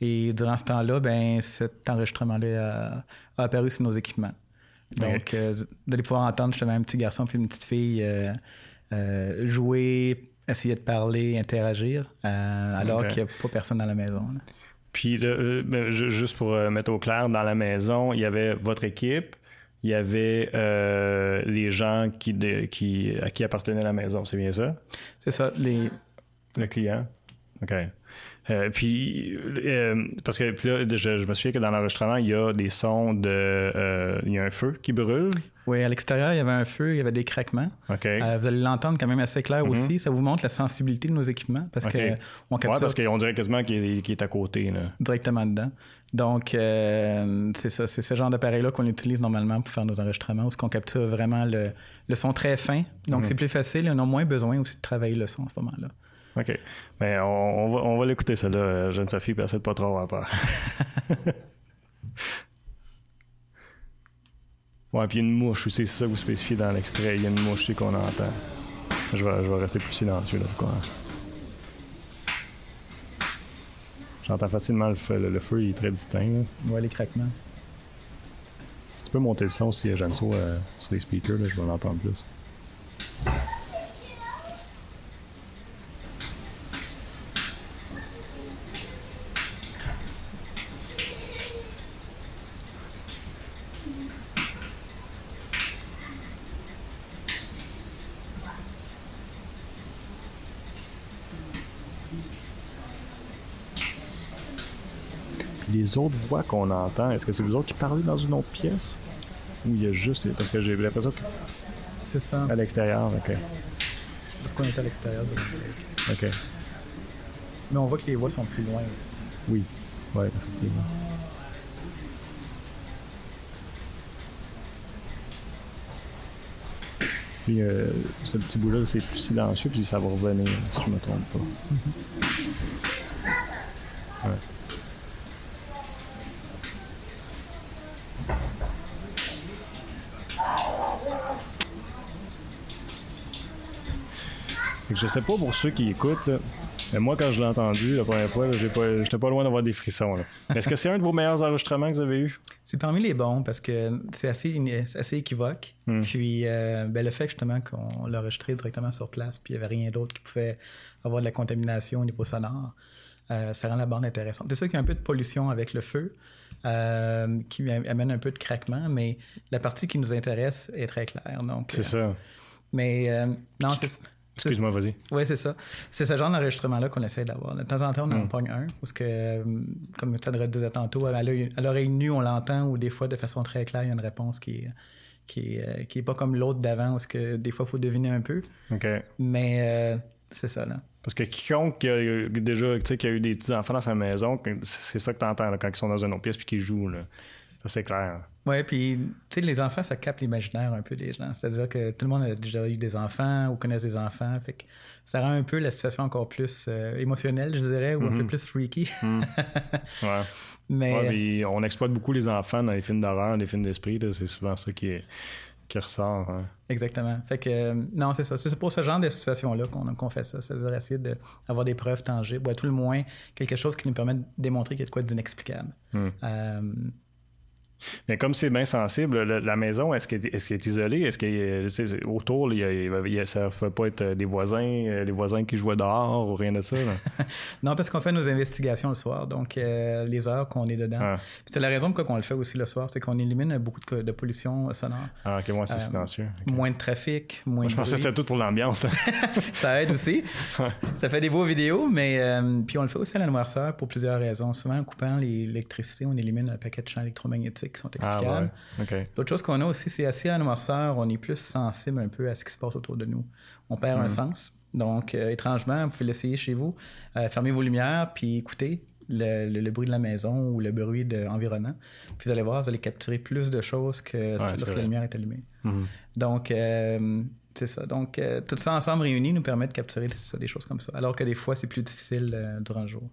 Et durant ce temps-là, ben, cet enregistrement-là a, a apparu sur nos équipements. Donc, euh, d'aller pouvoir entendre justement un petit garçon puis une petite fille jouer, essayer de parler, interagir, alors qu'il n'y a pas personne dans la maison. là. Puis, là, euh, ben, ju- juste pour euh, mettre au clair, dans la maison, il y avait votre équipe, il y avait euh, les gens qui, de- qui, à qui appartenait la maison, c'est bien ça? C'est ça. Les, Le client? OK. Euh, puis, euh, parce que puis là, je, je me souviens que dans l'enregistrement, il y a des sons de. il y a un feu qui brûle. Oui, à l'extérieur, il y avait un feu, il y avait des craquements. OK. Euh, vous allez l'entendre quand même assez clair aussi. Ça vous montre la sensibilité de nos équipements parce que on ouais, parce qu'on dirait quasiment qu'il est, à côté. Là. directement dedans. Donc, euh, c'est ça, c'est ce genre d'appareil-là qu'on utilise normalement pour faire nos enregistrements, où on capture vraiment le, le son très fin. Donc, c'est plus facile et on a moins besoin aussi de travailler le son à ce moment-là. OK. Mais on, on va, on va l'écouter, celle-là, euh, jeune Sophie, puis essaie de pas trop avoir peur. ouais, puis il y a une mouche aussi, c'est ça que vous spécifiez dans l'extrait. Il y a une mouche qu'on entend. Je vais, je vais rester plus silencieux, là? J'entends facilement le feu. Le, le feu, il est très distinct. là. Voit les craquements. Si tu peux monter le son, si j'aime ça euh, sur les speakers, là, je vais l'entendre plus. Puis les autres voix qu'on entend, est-ce que c'est vous autres qui parlez dans une autre pièce? Ou il y a juste. Parce que j'ai l'impression que C'est ça. à l'extérieur, ok. Parce qu'on est à l'extérieur de Ok. Mais on voit que les voix sont plus loin aussi. Oui. Ouais, effectivement. Puis euh, ce petit bout-là, c'est plus silencieux, puis ça va revenir, si je me trompe pas. Ouais. Que je sais pas pour ceux qui écoutent, là, mais moi quand je l'ai entendu la première fois, j'ai pas- j'étais pas loin d'avoir des frissons. Est-ce que c'est un de vos meilleurs enregistrements que vous avez eu? C'est parmi les bons parce que c'est assez, équivoque. Hmm. Puis euh, ben, le fait justement qu'on l'a enregistré directement sur place, puis il n'y avait rien d'autre qui pouvait avoir de la contamination au niveau sonore, euh, ça rend la bande intéressante. C'est sûr qu'il y a un peu de pollution avec le feu euh, qui am- amène un peu de craquement, mais la partie qui nous intéresse est très claire. Donc, C'est ça. Mais non, c'est Excuse-moi, vas-y. Oui, c'est ça. C'est ce genre d'enregistrement-là qu'on essaie d'avoir. De temps en temps, on en Mm. pogne un, parce que, euh, comme tu disais tantôt, à l'oreille nue, on l'entend, ou des fois, de façon très claire, il y a une réponse qui est, qui est, euh, qui est pas comme l'autre d'avant, parce que des fois, il faut deviner un peu. OK. Mais euh, c'est ça, là. Parce que quiconque qui a eu- déjà, tu sais, qui a eu des petits-enfants dans sa maison, c'est ça que tu entends quand ils sont dans une autre pièce puis qu'ils jouent. Là. Ça, c'est clair. Ouais, puis, tu sais, les enfants, ça capte l'imaginaire un peu des gens. C'est-à-dire que tout le monde a déjà eu des enfants ou connaît des enfants. Fait que ça rend un peu la situation encore plus euh, émotionnelle, je dirais, ou un Mhm. peu plus freaky. Ouais. Mais. Ouais, puis on exploite beaucoup les enfants dans les films d'horreur, les films d'esprit. C'est souvent ça qui, est- qui ressort. hein. Exactement. Fait que, euh, non, c'est ça. C'est pour ce genre de situation-là qu'on fait ça. C'est-à-dire essayer d'avoir des preuves tangibles, ou à tout le moins, quelque chose qui nous permet de démontrer qu'il y a de quoi d'inexplicable. Euh, Mais comme c'est bien sensible, le- la maison, est-ce qu'elle est, est-ce qu'elle est isolée? Est-ce sais, c'est- autour, il y a- il y a- ça ne peut pas être des voisins, euh, des voisins qui jouent dehors ou rien de ça? non, parce qu'on fait nos investigations le soir, donc euh, les heures qu'on est dedans. Ah, C'est la raison pourquoi on le fait aussi le soir, c'est qu'on élimine beaucoup de, de pollution sonore. ah, ok, moi, c'est Euh, silencieux. Ok. Moins de trafic, moins Moi, de je pensais que c'était tout pour l'ambiance. Ça aide aussi. ça fait des beaux vidéos, mais euh, puis on le fait aussi à la noirceur pour plusieurs raisons. Souvent, en coupant les- l'électricité, on élimine un paquet de champs électromagnétiques qui sont ah, explicables. ouais. L'autre chose qu'on a aussi, c'est assis à la noirceur, on est plus sensible un peu à ce qui se passe autour de nous. On perd Mhm. un sens. Donc, euh, étrangement, vous pouvez l'essayer chez vous. Euh, fermez vos lumières, puis écoutez le, le- le bruit de la maison ou le bruit de environnant. Puis vous allez voir, vous allez capturer plus de choses que lorsque la lumière est allumée. Mhm. Donc, euh, c'est ça. Donc, tout ça ensemble réuni nous permet de capturer ça, des choses comme ça. Alors que des fois, c'est plus difficile durant le jour.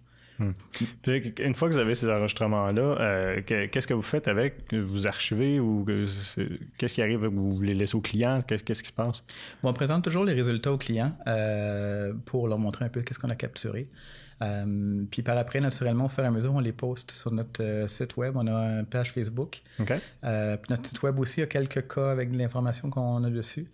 Puis, une fois que vous avez ces enregistrements-là, euh, que- qu'est-ce que vous faites avec? Vous archivez ou qu'est-ce qui arrive? Vous? Les laissez aux clients? Qu'est-ce qui se passe? Bon, on présente toujours les résultats aux clients euh, pour leur montrer un peu qu'est-ce qu'on a capturé. Euh, puis par après, naturellement, au fur et à mesure, on les poste sur notre euh, site web. On a une page Facebook. OK? Euh, puis notre site web aussi a quelques cas avec de l'information qu'on a dessus.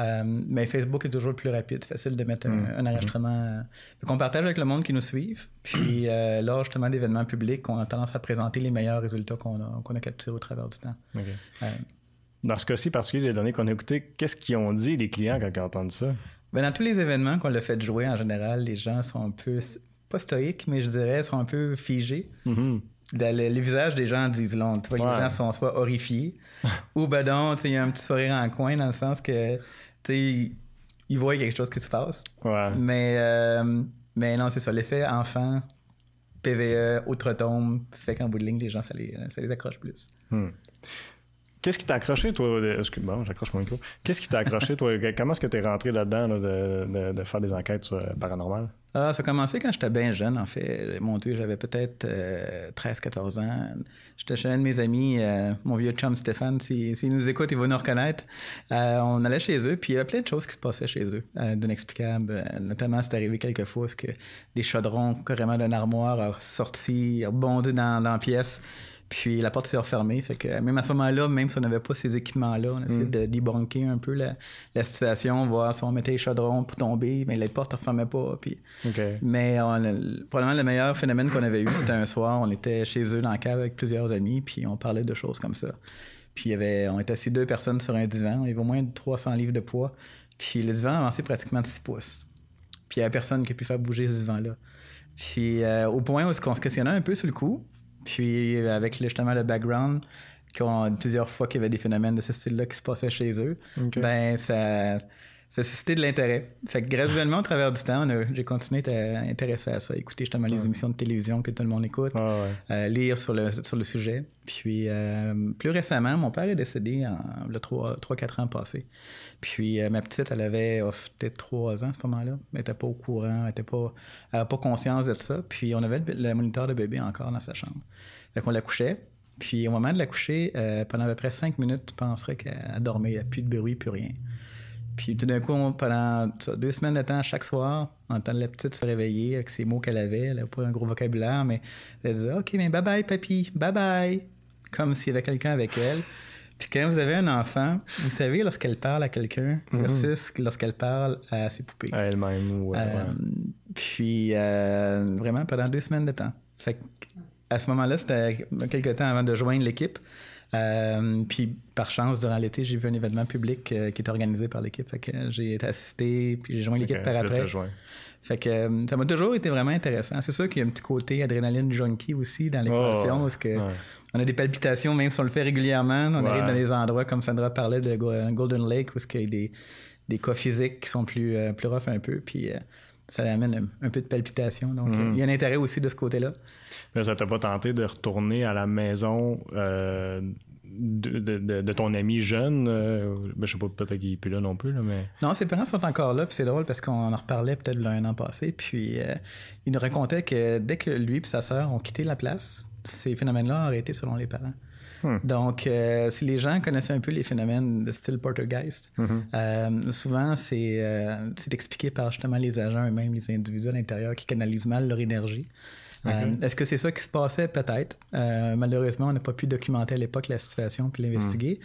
Euh, mais Facebook est toujours le plus rapide, facile de mettre un, Mm. un enregistrement. Fait qu'on partage avec le monde qui nous suivent. Puis euh, lors justement d'événements publics, on a tendance à présenter les meilleurs résultats qu'on a, a capturés au travers du temps. Euh, Dans ce cas-ci particulier, les données qu'on a écoutées, qu'est-ce qu'ils ont dit, les clients, quand ils ont entendu ça? Ben, dans tous les événements qu'on l'a fait jouer, en général, les gens sont un peu, pas stoïques, mais je dirais, sont un peu figés. Mhm. Le- le- les visages des gens disent long. Tu vois, Ouais. Les gens sont soit horrifiés ou ben donc, il y a un petit sourire en coin dans le sens que, sais, ils- voient quelque chose qui se passe. Ouais. Mais, euh, mais non, c'est ça. L'effet enfant, PVE, outre-tombe, fait qu'en bout de ligne, les gens, ça les, ça les accroche plus. Hmm. Qu'est-ce qui t'a accroché, toi? excuse- Bon, j'accroche mon micro. Qu'est-ce qui t'a accroché, toi? Comment est-ce que t'es rentré là-dedans là, de, faire des enquêtes sur euh, paranormal? Ah, ça a commencé quand j'étais bien jeune, en fait. Mon Dieu, j'avais peut-être 13-14 ans. J'étais chez un de mes amis, euh, mon vieux chum Stéphane. S'il s'il nous écoute, il va nous reconnaître. Euh, on allait chez eux, puis il y avait plein de choses qui se passaient chez eux, euh, d'inexplicables. Euh, notamment, c'est arrivé quelques fois que des chaudrons carrément d'une armoire a sorti, a rebondi dans, dans la pièce. Puis la porte s'est refermée. Fait que même à ce moment-là, même si on n'avait pas ces équipements-là, on essayait de débunker un peu la, la situation, voir si on mettait les chaudrons pour tomber, mais les portes ne refermaient pas. Puis mais on probablement le meilleur phénomène qu'on avait eu, c'était un soir, on était chez eux dans la cave avec plusieurs amis, puis on parlait de choses comme ça. Puis il y avait, on était assis deux personnes sur un divan, il y avait au moins 300 livres de poids, puis le divan avançait pratiquement de 6 pouces. Puis il n'y avait personne qui a pu faire bouger ce divan-là. Puis euh, au point où on se questionnait un peu sur le coup, puis avec le- justement le background, qu'on, plusieurs fois qu'il y avait des phénomènes de ce style-là qui se passaient chez eux, ben ça, ça a suscité de l'intérêt. Fait que graduellement, au travers du temps, j'ai continué à être intéressé à ça, écouter justement les émissions de télévision que tout le monde écoute, Ah ouais. euh, lire sur le, sur le sujet. Puis euh, plus récemment, mon père est décédé en, le 3-4 ans passé. Puis euh, ma petite, elle avait oh, peut-être 3 ans à ce moment-là. Elle n'était pas au courant, elle n'avait pas, elle avait pas conscience de ça. Puis on avait le, le moniteur de bébé encore dans sa chambre. Fait qu'on la couchait. Puis au moment de la coucher, pendant à peu près 5 minutes, tu penserais qu'elle dormait, il n'y a plus de bruit, plus rien. Puis tout d'un coup, on- pendant deux semaines de temps, chaque soir, on entend la petite se réveiller avec ces mots qu'elle avait. Elle n'avait pas un gros vocabulaire, mais elle disait OK, mais bye bye, papy, bye bye. Comme s'il y avait quelqu'un avec elle. Puis quand vous avez un enfant, vous savez, lorsqu'elle parle à quelqu'un versus lorsqu'elle parle à ses poupées. À elle-même. ou, ouais, Euh, ouais. Puis euh, vraiment pendant deux semaines de temps. Fait à ce moment-là, c'était quelques temps avant de joindre l'équipe. Euh, puis par chance, durant l'été, j'ai vu un événement public euh, qui était organisé par l'équipe. Fait que j'ai été assisté, puis j'ai joint l'équipe par après. Fait que euh, ça m'a toujours été vraiment intéressant. C'est sûr qu'il y a un petit côté adrénaline junkie aussi dans l'équation, Oh, parce que ouais. on a des palpitations, même si on le fait régulièrement. On Ouais. arrive dans des endroits, comme Sandra parlait de Go- Golden Lake, où il y a des, des cas physiques qui sont plus, plus rough un peu, puis ça amène un, un peu de palpitation. Donc, euh, il y a un intérêt aussi de ce côté-là. Là, ça t'a pas tenté de retourner à la maison euh, de, de- ton ami jeune? euh, ben, je sais pas, peut-être qu'il est plus là non plus, là, mais... Non, ses parents sont encore là, puis c'est drôle parce qu'on en reparlait peut-être un an passé, puis euh, il nous racontait que dès que lui et sa sœur ont quitté la place, ces phénomènes-là ont arrêté selon les parents. Hmm. Donc, euh, si les gens connaissaient un peu les phénomènes de style poltergeist, euh, souvent c'est euh, c'est expliqué par justement les agents eux-mêmes, les individus à l'intérieur qui canalisent mal leur énergie. Est-ce que c'est ça qui se passait? Peut-être. Malheureusement, on n'a pas pu documenter à l'époque la situation puis l'investiguer.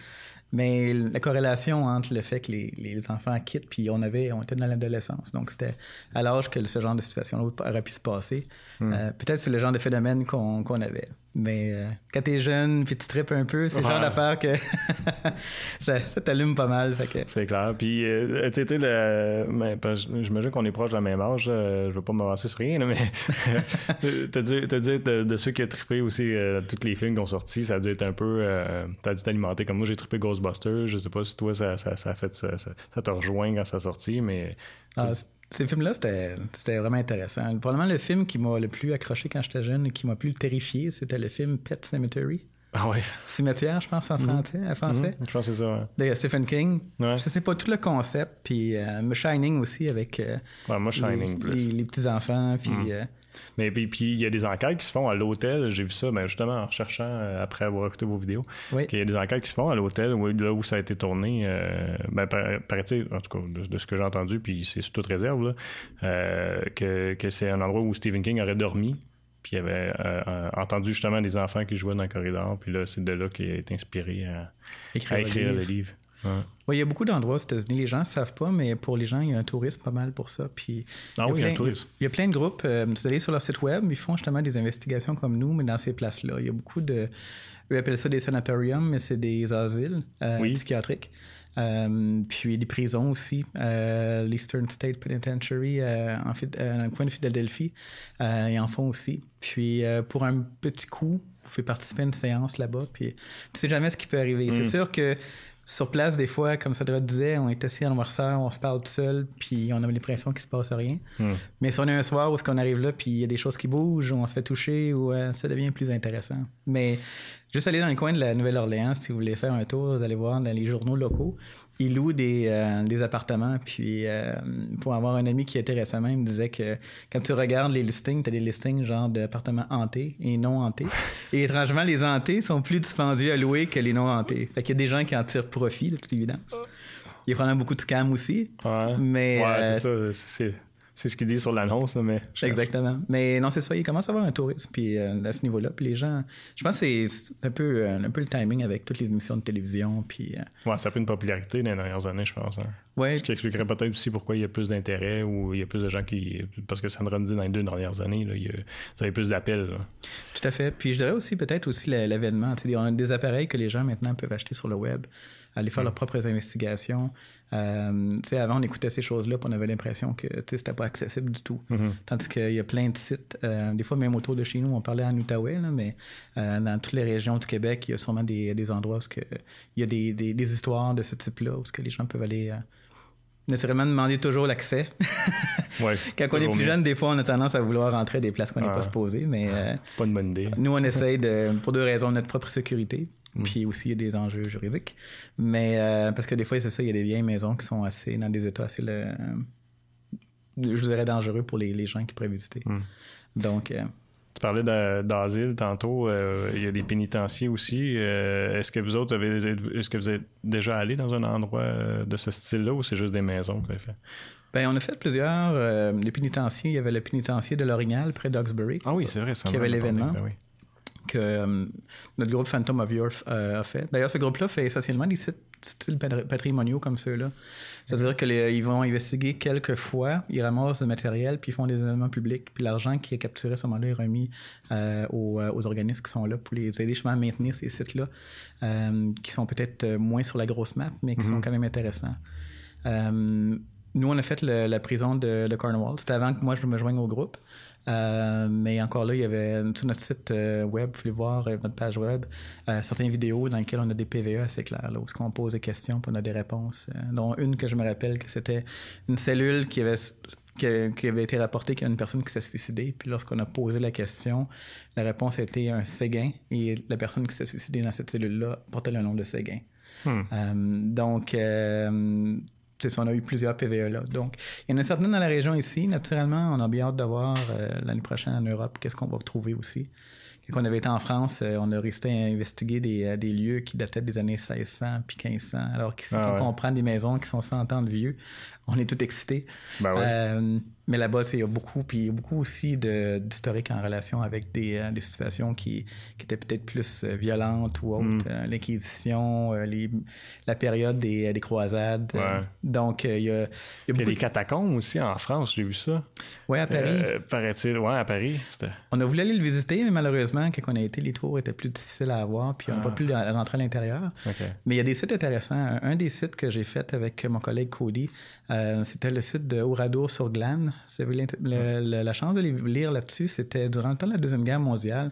Mais la corrélation entre le fait que les, les enfants quittent, puis on avait, on était dans l'adolescence, donc c'était à l'âge que ce genre de situation aurait pu se passer. Euh, Peut-être c'est le genre de phénomène qu'on qu'on avait. Mais euh, quand t'es jeune, puis tu tripes un peu, c'est le genre d'affaire que ça, ça t'allume pas mal. Que... C'est clair. Puis, euh, tu sais, le... que j'imagine qu'on est proche de la même âge. euh, je veux pas m'avancer sur rien, là, mais t'as dû, t'as dû être de, ceux qui ont trippé aussi euh, tous les films qui ont sorti. Ça a dû être un peu... Euh, t'as dû t'alimenter. Comme moi, j'ai trippé Ghostbusters. Je sais pas si toi, ça, ça, ça a fait... Ça, ça, ça t'a rejoint quand ça a sorti, mais... Ah, ces films-là, c'était vraiment intéressant. Probablement le film qui m'a le plus accroché quand j'étais jeune et qui m'a plus terrifié, c'était le film Pet Cemetery. Ah ouais. Cimetière, je pense, en français. En français. Mhm, Je pense que c'est ça, ouais. de Stephen King. Ouais. Je sais pas tout le concept, puis euh, Shining aussi avec euh, Ouais, moi, Shining les, plus. les- les petits-enfants, puis... Mm. euh, Mais puis, puis il y a des enquêtes qui se font à l'hôtel. J'ai vu ça, ben, justement, en recherchant euh, après avoir écouté vos vidéos. oui. qu'il y a des enquêtes qui se font à l'hôtel, où, là où ça a été tourné. euh, ben, par- paraît-il, en tout cas, de, de ce que j'ai entendu, puis c'est sous toute réserve, là, euh, que, que c'est un endroit où Stephen King aurait dormi. Puis il avait euh, entendu justement des enfants qui jouaient dans le corridor. Puis là, c'est de là qu'il a été inspiré à, Écrire à le écrire le livre. Ouais. Ouais, il y a beaucoup d'endroits aux États-Unis. Les gens ne savent pas, mais pour les gens, il y a un tourisme pas mal pour ça. Puis Ah il y a oui, il y a un tourisme. Il y a plein de groupes. euh, vous allez sur leur site web, ils font justement des investigations comme nous, mais dans ces places-là. Il y a beaucoup de. Eux appellent ça des sanatoriums, mais c'est des asiles euh, Oui. psychiatriques. Euh, puis des prisons aussi. Euh, L'Eastern State Penitentiary euh, en Phil- dans le coin de Philadelphie, ils en font aussi. Puis pour un petit coup, vous pouvez participer à une séance là-bas. Puis tu sais jamais ce qui peut arriver. C'est sûr que sur place, des fois, comme Sadra disait, on est assis en noirceur, on se parle tout seul, puis on a l'impression qu'il se passe rien. Hmm. Mais si on est un soir où on arrive là, puis il y a des choses qui bougent, ou on se fait toucher, ou euh, ça devient plus intéressant. Mais juste aller dans le coin de la Nouvelle-Orléans, si vous voulez faire un tour, vous allez voir dans les journaux locaux, ils louent des, euh, des appartements. Puis euh, pour avoir un ami qui était récemment, il me disait que quand tu regardes les listings, tu as des listings genre d'appartements hantés et non hantés. et étrangement, les hantés sont plus dispendieux à louer que les non hantés. Fait qu'il y a des gens qui en tirent profit, de toute évidence. Il y a probablement beaucoup de scams aussi. Ouais, Mais, ouais euh, c'est ça. C'est, c'est ce qu'il dit sur l'annonce, mais. Exactement. Mais non, c'est ça. Il commence à avoir un tourisme puis, euh, à ce niveau-là. Puis les gens, je pense que c'est un peu, euh, un peu le timing avec toutes les émissions de télévision. Puis, euh, Ouais, ça a pris une popularité dans les dernières années, je pense. hein. ouais, Ce qui expliquerait peut-être aussi pourquoi il y a plus d'intérêt ou il y a plus de gens qui. Parce que Sandra me dit dans les deux dernières années, là, il y a, vous avez plus d'appels. tout à fait. Puis je dirais aussi peut-être aussi sais, On a des appareils que les gens maintenant peuvent acheter sur le web, aller faire leurs propres investigations. Euh, avant, on écoutait ces choses-là, puis on avait l'impression que c'était pas accessible du tout. Tandis qu'il y a plein de sites, euh, des fois même autour de chez nous, on parlait en Outaouais, là, mais euh, dans toutes les régions du Québec, il y a sûrement des, des endroits où il y a des, des- des histoires de ce type-là, où que les gens peuvent aller... Euh, Naturellement, demander toujours l'accès. Ouais, Quand on est plus jeune, des fois, on a tendance à vouloir rentrer à des places qu'on n'est Ah. pas supposé, mais euh, Pas une bonne idée. nous, on essaye de, pour deux raisons, notre propre sécurité, Mm. puis aussi il y a des enjeux juridiques. Mais euh, parce que des fois, c'est ça, il y a des vieilles maisons qui sont assez dans des états assez, le- je dirais, dangereux pour les, les gens qui pourraient visiter. Mm. Donc, euh, Tu parlais d'a- d'asile tantôt. euh, il y a des pénitenciers aussi. Euh, est-ce que vous autres avez est-ce que vous êtes déjà allé dans un endroit euh, de ce style-là ou c'est juste des maisons que vous avez fait? ben, on a fait plusieurs euh, des pénitenciers. Il y avait le pénitencier de l'Orignal, près d'Oxbury. Ah oui, c'est vrai, ça me avait l'événement. ben oui. Que euh, notre groupe Phantom of Earth euh, a fait. D'ailleurs, ce groupe-là fait essentiellement des sites patrimoniaux comme ceux-là. C'est-à-dire qu'ils vont investiguer quelques fois, ils ramassent du matériel, puis ils font des événements publics, puis l'argent qui est capturé à ce moment-là est remis euh, aux, euh, aux organismes qui sont là pour les aider justement à maintenir ces sites-là, qui sont peut-être moins sur la grosse map, mais qui sont quand même intéressants. Nous, on a fait le- la prison de, de Cornwall. C'était avant que moi je me joigne au groupe. Euh, mais encore là, il y avait sur notre site euh, web, vous pouvez voir euh, notre page web, euh, certaines vidéos dans lesquelles on a des PVE assez clairs, là, où on pose des questions, puis on a des réponses. dont une que je me rappelle que c'était une cellule qui avait qui avait, été rapportée qu'il y a une personne qui s'est suicidée. Puis lorsqu'on a posé la question, la réponse a été un Séguin. Et la personne qui s'est suicidée dans cette cellule-là portait le nom de Séguin. Hmm. Euh, donc, euh, c'est ça, on a eu plusieurs PVE là. Donc, il y en a certaines dans la région ici. Naturellement, on a bien hâte de voir euh, l'année prochaine en Europe qu'est-ce qu'on va trouver aussi. Quand on avait été en France, euh, on a resté à investiguer des, euh, des lieux qui dataient des années 1600 puis 1500. Alors qu'ici, Ah quand ouais. on prend des maisons qui sont 100 ans de vieux, on est tout excité. Ben. Euh, mais là-bas, il y a beaucoup, puis il y a beaucoup aussi d'historiques en relation avec des, euh, des situations qui, qui étaient peut-être plus euh, violentes ou autres. Mm. L'Inquisition, la période des, des croisades. Ouais. donc, il y a, il y a beaucoup les catacombes aussi en France, j'ai vu ça. Ouais, à Paris. Euh, Paraît-il, ouais, à Paris. On a voulu aller le visiter, mais malheureusement, quand on a été, les tours étaient plus difficiles à avoir, puis on n'a Ah. pas pu le- rentrer à l'intérieur. Mais il y a des sites intéressants. Un, un des sites que j'ai fait avec mon collègue Cody, euh, c'était le site de Oradour sur Glane. Si vous avez l'int- le- le- la chance de les lire là-dessus, c'était durant le temps de la Deuxième Guerre mondiale.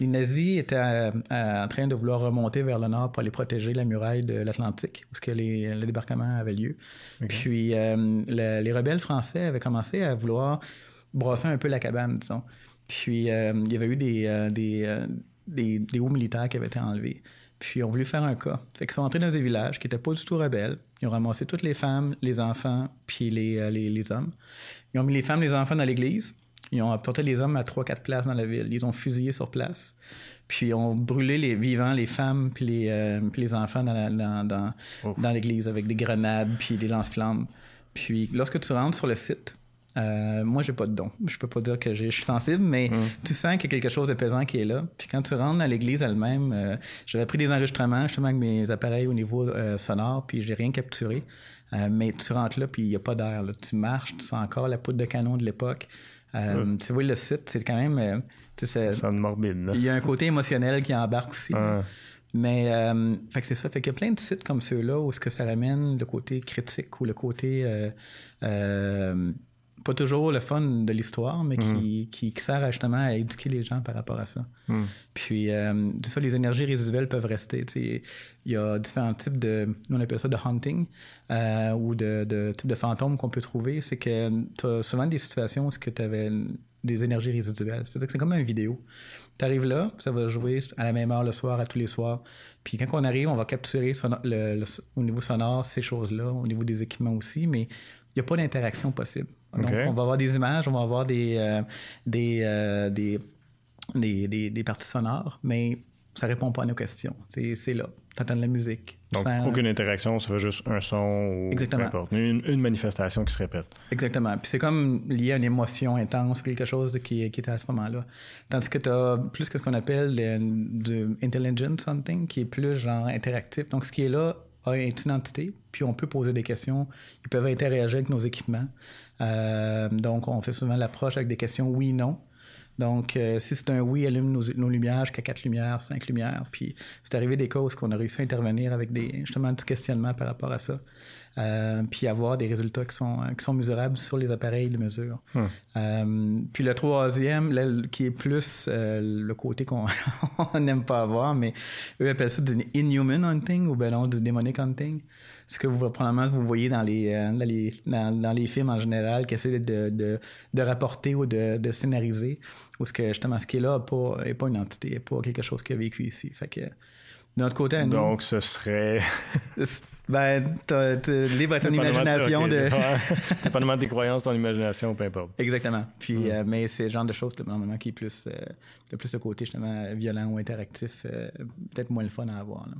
Les nazis étaient euh, euh, en train de vouloir remonter vers le nord pour aller protéger la muraille de l'Atlantique, où que les- le débarquement avait lieu. Puis euh, le- les rebelles français avaient commencé à vouloir brasser un peu la cabane, disons. Puis euh, il y avait eu des, euh, des, euh, des, des hauts militaires qui avaient été enlevés. Puis ils ont voulu faire un cas. Fait qu'ils sont entrés dans un village qui n'était pas du tout rebelle. Ils ont ramassé toutes les femmes, les enfants, puis les, euh, les, les hommes. Ils ont mis les femmes, les enfants dans l'église. Ils ont apporté les hommes à trois, quatre places dans la ville. Ils ont fusillé sur place. Puis ils ont brûlé les vivants, les femmes, puis les, euh, puis les enfants dans, la- dans, dans, Ouf. dans l'église avec des grenades, puis des lance-flammes. Puis lorsque tu rentres sur le site, euh, moi, j'ai pas de don. Je peux pas dire que je suis sensible, mais tu sens qu'il y a quelque chose de pesant qui est là. Puis quand tu rentres dans l'église elle-même, euh, j'avais pris des enregistrements justement avec mes appareils au niveau euh, sonore, puis j'ai rien capturé. Mais tu rentres là, puis il n'y a pas d'air. Tu marches, tu sens encore la poudre de canon de l'époque. Euh, Tu vois, le site, c'est quand même... Ça sonne morbide, il y a un côté émotionnel qui embarque aussi. Ah. Mais euh, fait que c'est ça. Fait qu'il y a plein de sites comme ceux-là où ce que ça ramène le côté critique ou le côté euh, euh, pas toujours le fun de l'histoire, mais qui, qui, qui sert justement à éduquer les gens par rapport à ça. Hmm. Puis euh, c'est ça, les énergies résiduelles peuvent rester. Il y a différents types de, nous on appelle ça de hunting euh, ou de, de types de fantômes qu'on peut trouver. C'est que tu as souvent des situations où tu avais des énergies résiduelles. C'est-à-dire que c'est comme une vidéo. Tu arrives là, ça va jouer à la même heure le soir, à tous les soirs. Puis quand on arrive, on va capturer le- au niveau sonore ces choses-là, au niveau des équipements aussi, mais il n'y a pas d'interaction possible. Donc, on va avoir des images, on va avoir des, euh, des, euh, des, des, des- des parties sonores, mais ça répond pas à nos questions. C'est c'est là. Tu entends de la musique. Donc, aucune interaction, ça fait juste un son ou Exactement. peu importe. Une, une manifestation qui se répète. Exactement. Puis c'est comme lié à une émotion intense, quelque chose de qui, qui était à ce moment-là. Tandis que tu as plus que ce qu'on appelle le- du intelligent something, qui est plus genre interactif. Donc ce qui est là a une identité, puis on peut poser des questions. Ils peuvent interagir avec nos équipements. Euh, donc on fait souvent l'approche avec des questions oui-non. Donc, euh, si c'est un oui, allume nos, nos lumières jusqu'à quatre lumières, cinq lumières. Puis, c'est arrivé des cas où on a réussi à intervenir avec des, justement du questionnement par rapport à ça. Euh, puis avoir des résultats qui sont, qui sont mesurables sur les appareils de mesure. Euh, puis le troisième, là, qui est plus euh, le côté qu'on on n'aime pas avoir, mais eux appellent ça du inhuman hunting ou ben non, du demonic hunting. Ce que vous probablement vous voyez dans les, euh, dans les, dans, dans les films en général qui essaient de, de, de rapporter ou de, de scénariser, ou ce que justement ce qui est là n'est pas, est pas une entité, n'est pas quelque chose qui a vécu ici. Fait que de notre côté, à nous, Donc, ce serait. ben, t'as, t'as libre à ton imagination de. Dépendamment de tes croyances, ton imagination, peu importe. Exactement. Puis, Mm. euh, mais c'est le genre de choses, normalement, qui est plus, euh, le plus de côté, justement, violent ou interactif, euh, peut-être moins le fun à avoir. là.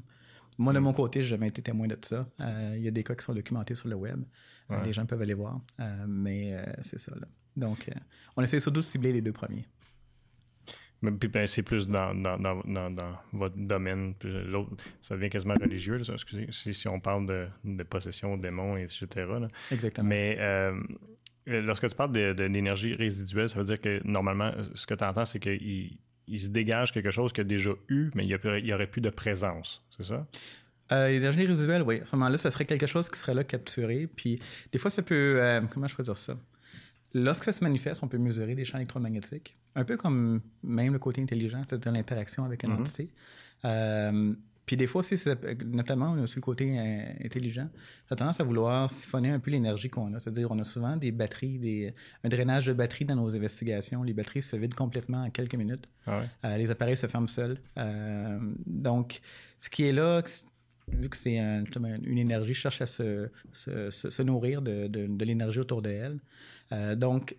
Moi, Mm. de mon côté, j'ai jamais été témoin de ça. Euh, Il y a des cas qui sont documentés sur le web. Ouais. les gens peuvent aller voir. Mais c'est ça. Là. Donc, on essaie surtout de cibler les deux premiers. Mais puis, ben, c'est plus dans, dans, dans, dans, votre domaine. L'autre, ça devient quasiment religieux, là, excusez, si, si on parle de, de possession, démons, etc. là. Exactement. Mais euh, lorsque tu parles de- de- d'énergie résiduelle, ça veut dire que normalement, ce que tu entends, c'est qu'il il se dégage quelque chose qu'il a déjà eu, mais il n'y aurait plus de présence. C'est ça? Euh, L'énergie résiduelle, oui. À ce moment-là, ça serait quelque chose qui serait là capturé. Puis des fois, ça peut. euh, comment je peux dire ça? Lorsque ça se manifeste, on peut mesurer des champs électromagnétiques. Un peu comme même le côté intelligent, c'est-à-dire l'interaction avec une Mhm. entité. Euh, puis des fois aussi, c'est- notamment aussi le côté euh, intelligent, ça a tendance à vouloir siphonner un peu l'énergie qu'on a. C'est-à-dire on a souvent des batteries, des, un drainage de batteries dans nos investigations. Les batteries se vident complètement en quelques minutes. Ah ouais? Euh, les appareils se ferment seuls. Donc, ce qui est là, vu que c'est un- une énergie, cherche à se, se- se- nourrir de, de- de l'énergie autour d'elle. Euh, donc,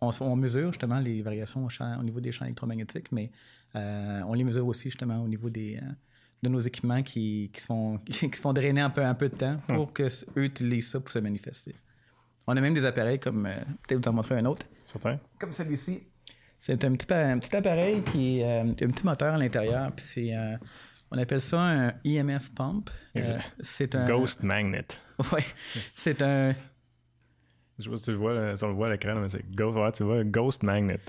on, mesure justement les variations au, champ- au niveau des champs électromagnétiques, mais euh, on les mesure aussi justement au niveau des, euh, de nos équipements qui, qui, se font, qui se font drainer un peu, un peu de temps pour que s- eux utilisent ça pour se manifester. On a même des appareils comme, euh, peut-être vous en montrer un autre, Certain? comme celui-ci. C'est un petit, un petit appareil qui euh, a un petit moteur à l'intérieur. Puis c'est, euh, on appelle ça un EMF pump. Euh, c'est un Ghost Magnet. Ouais, c'est un Je sais pas si tu le vois, si on le voit à l'écran, mais c'est Ghost, ouais, tu vois, Ghost Magnet.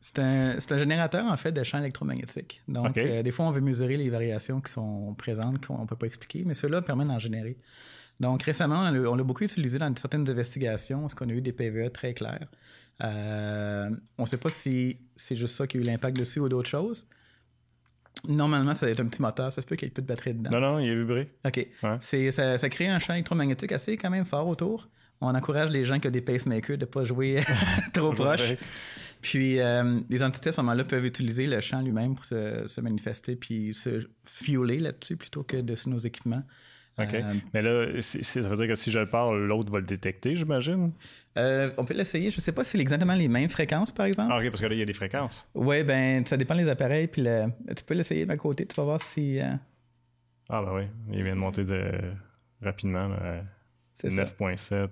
c'est un c'est un générateur en fait de champs électromagnétiques. Donc euh, des fois on veut mesurer les variations qui sont présentes qu'on ne peut pas expliquer, mais ceux-là permettent d'en générer. Donc récemment, on l'a on l'a beaucoup utilisé dans certaines investigations parce qu'on a eu des PVE très clairs. Euh, on ne sait pas si c'est juste ça qui a eu l'impact dessus ou d'autres choses. Normalement, ça va être un petit moteur. Ça se peut qu'il y ait peu de batterie dedans. Non, non, il est vibré. OK. Ouais. C'est, ça, ça crée un champ électromagnétique assez quand même fort autour. On encourage les gens qui ont des pacemakers de ne pas jouer trop proche. Puis euh, les entités à ce moment-là peuvent utiliser le champ lui-même pour se, se manifester puis se fueler là-dessus plutôt que de sur nos équipements. OK. Euh, Mais là, ça veut dire que si je le parle, l'autre va le détecter, j'imagine? euh, on peut l'essayer. Je ne sais pas si c'est exactement les mêmes fréquences, par exemple. Ah, OK, parce que là, il y a des fréquences. Oui, ben ça dépend des appareils. Puis le- tu peux l'essayer de ma côté. Tu vas voir si... euh, Ah, ben oui. Il vient de monter de... rapidement là, à c'est ça. 9.7.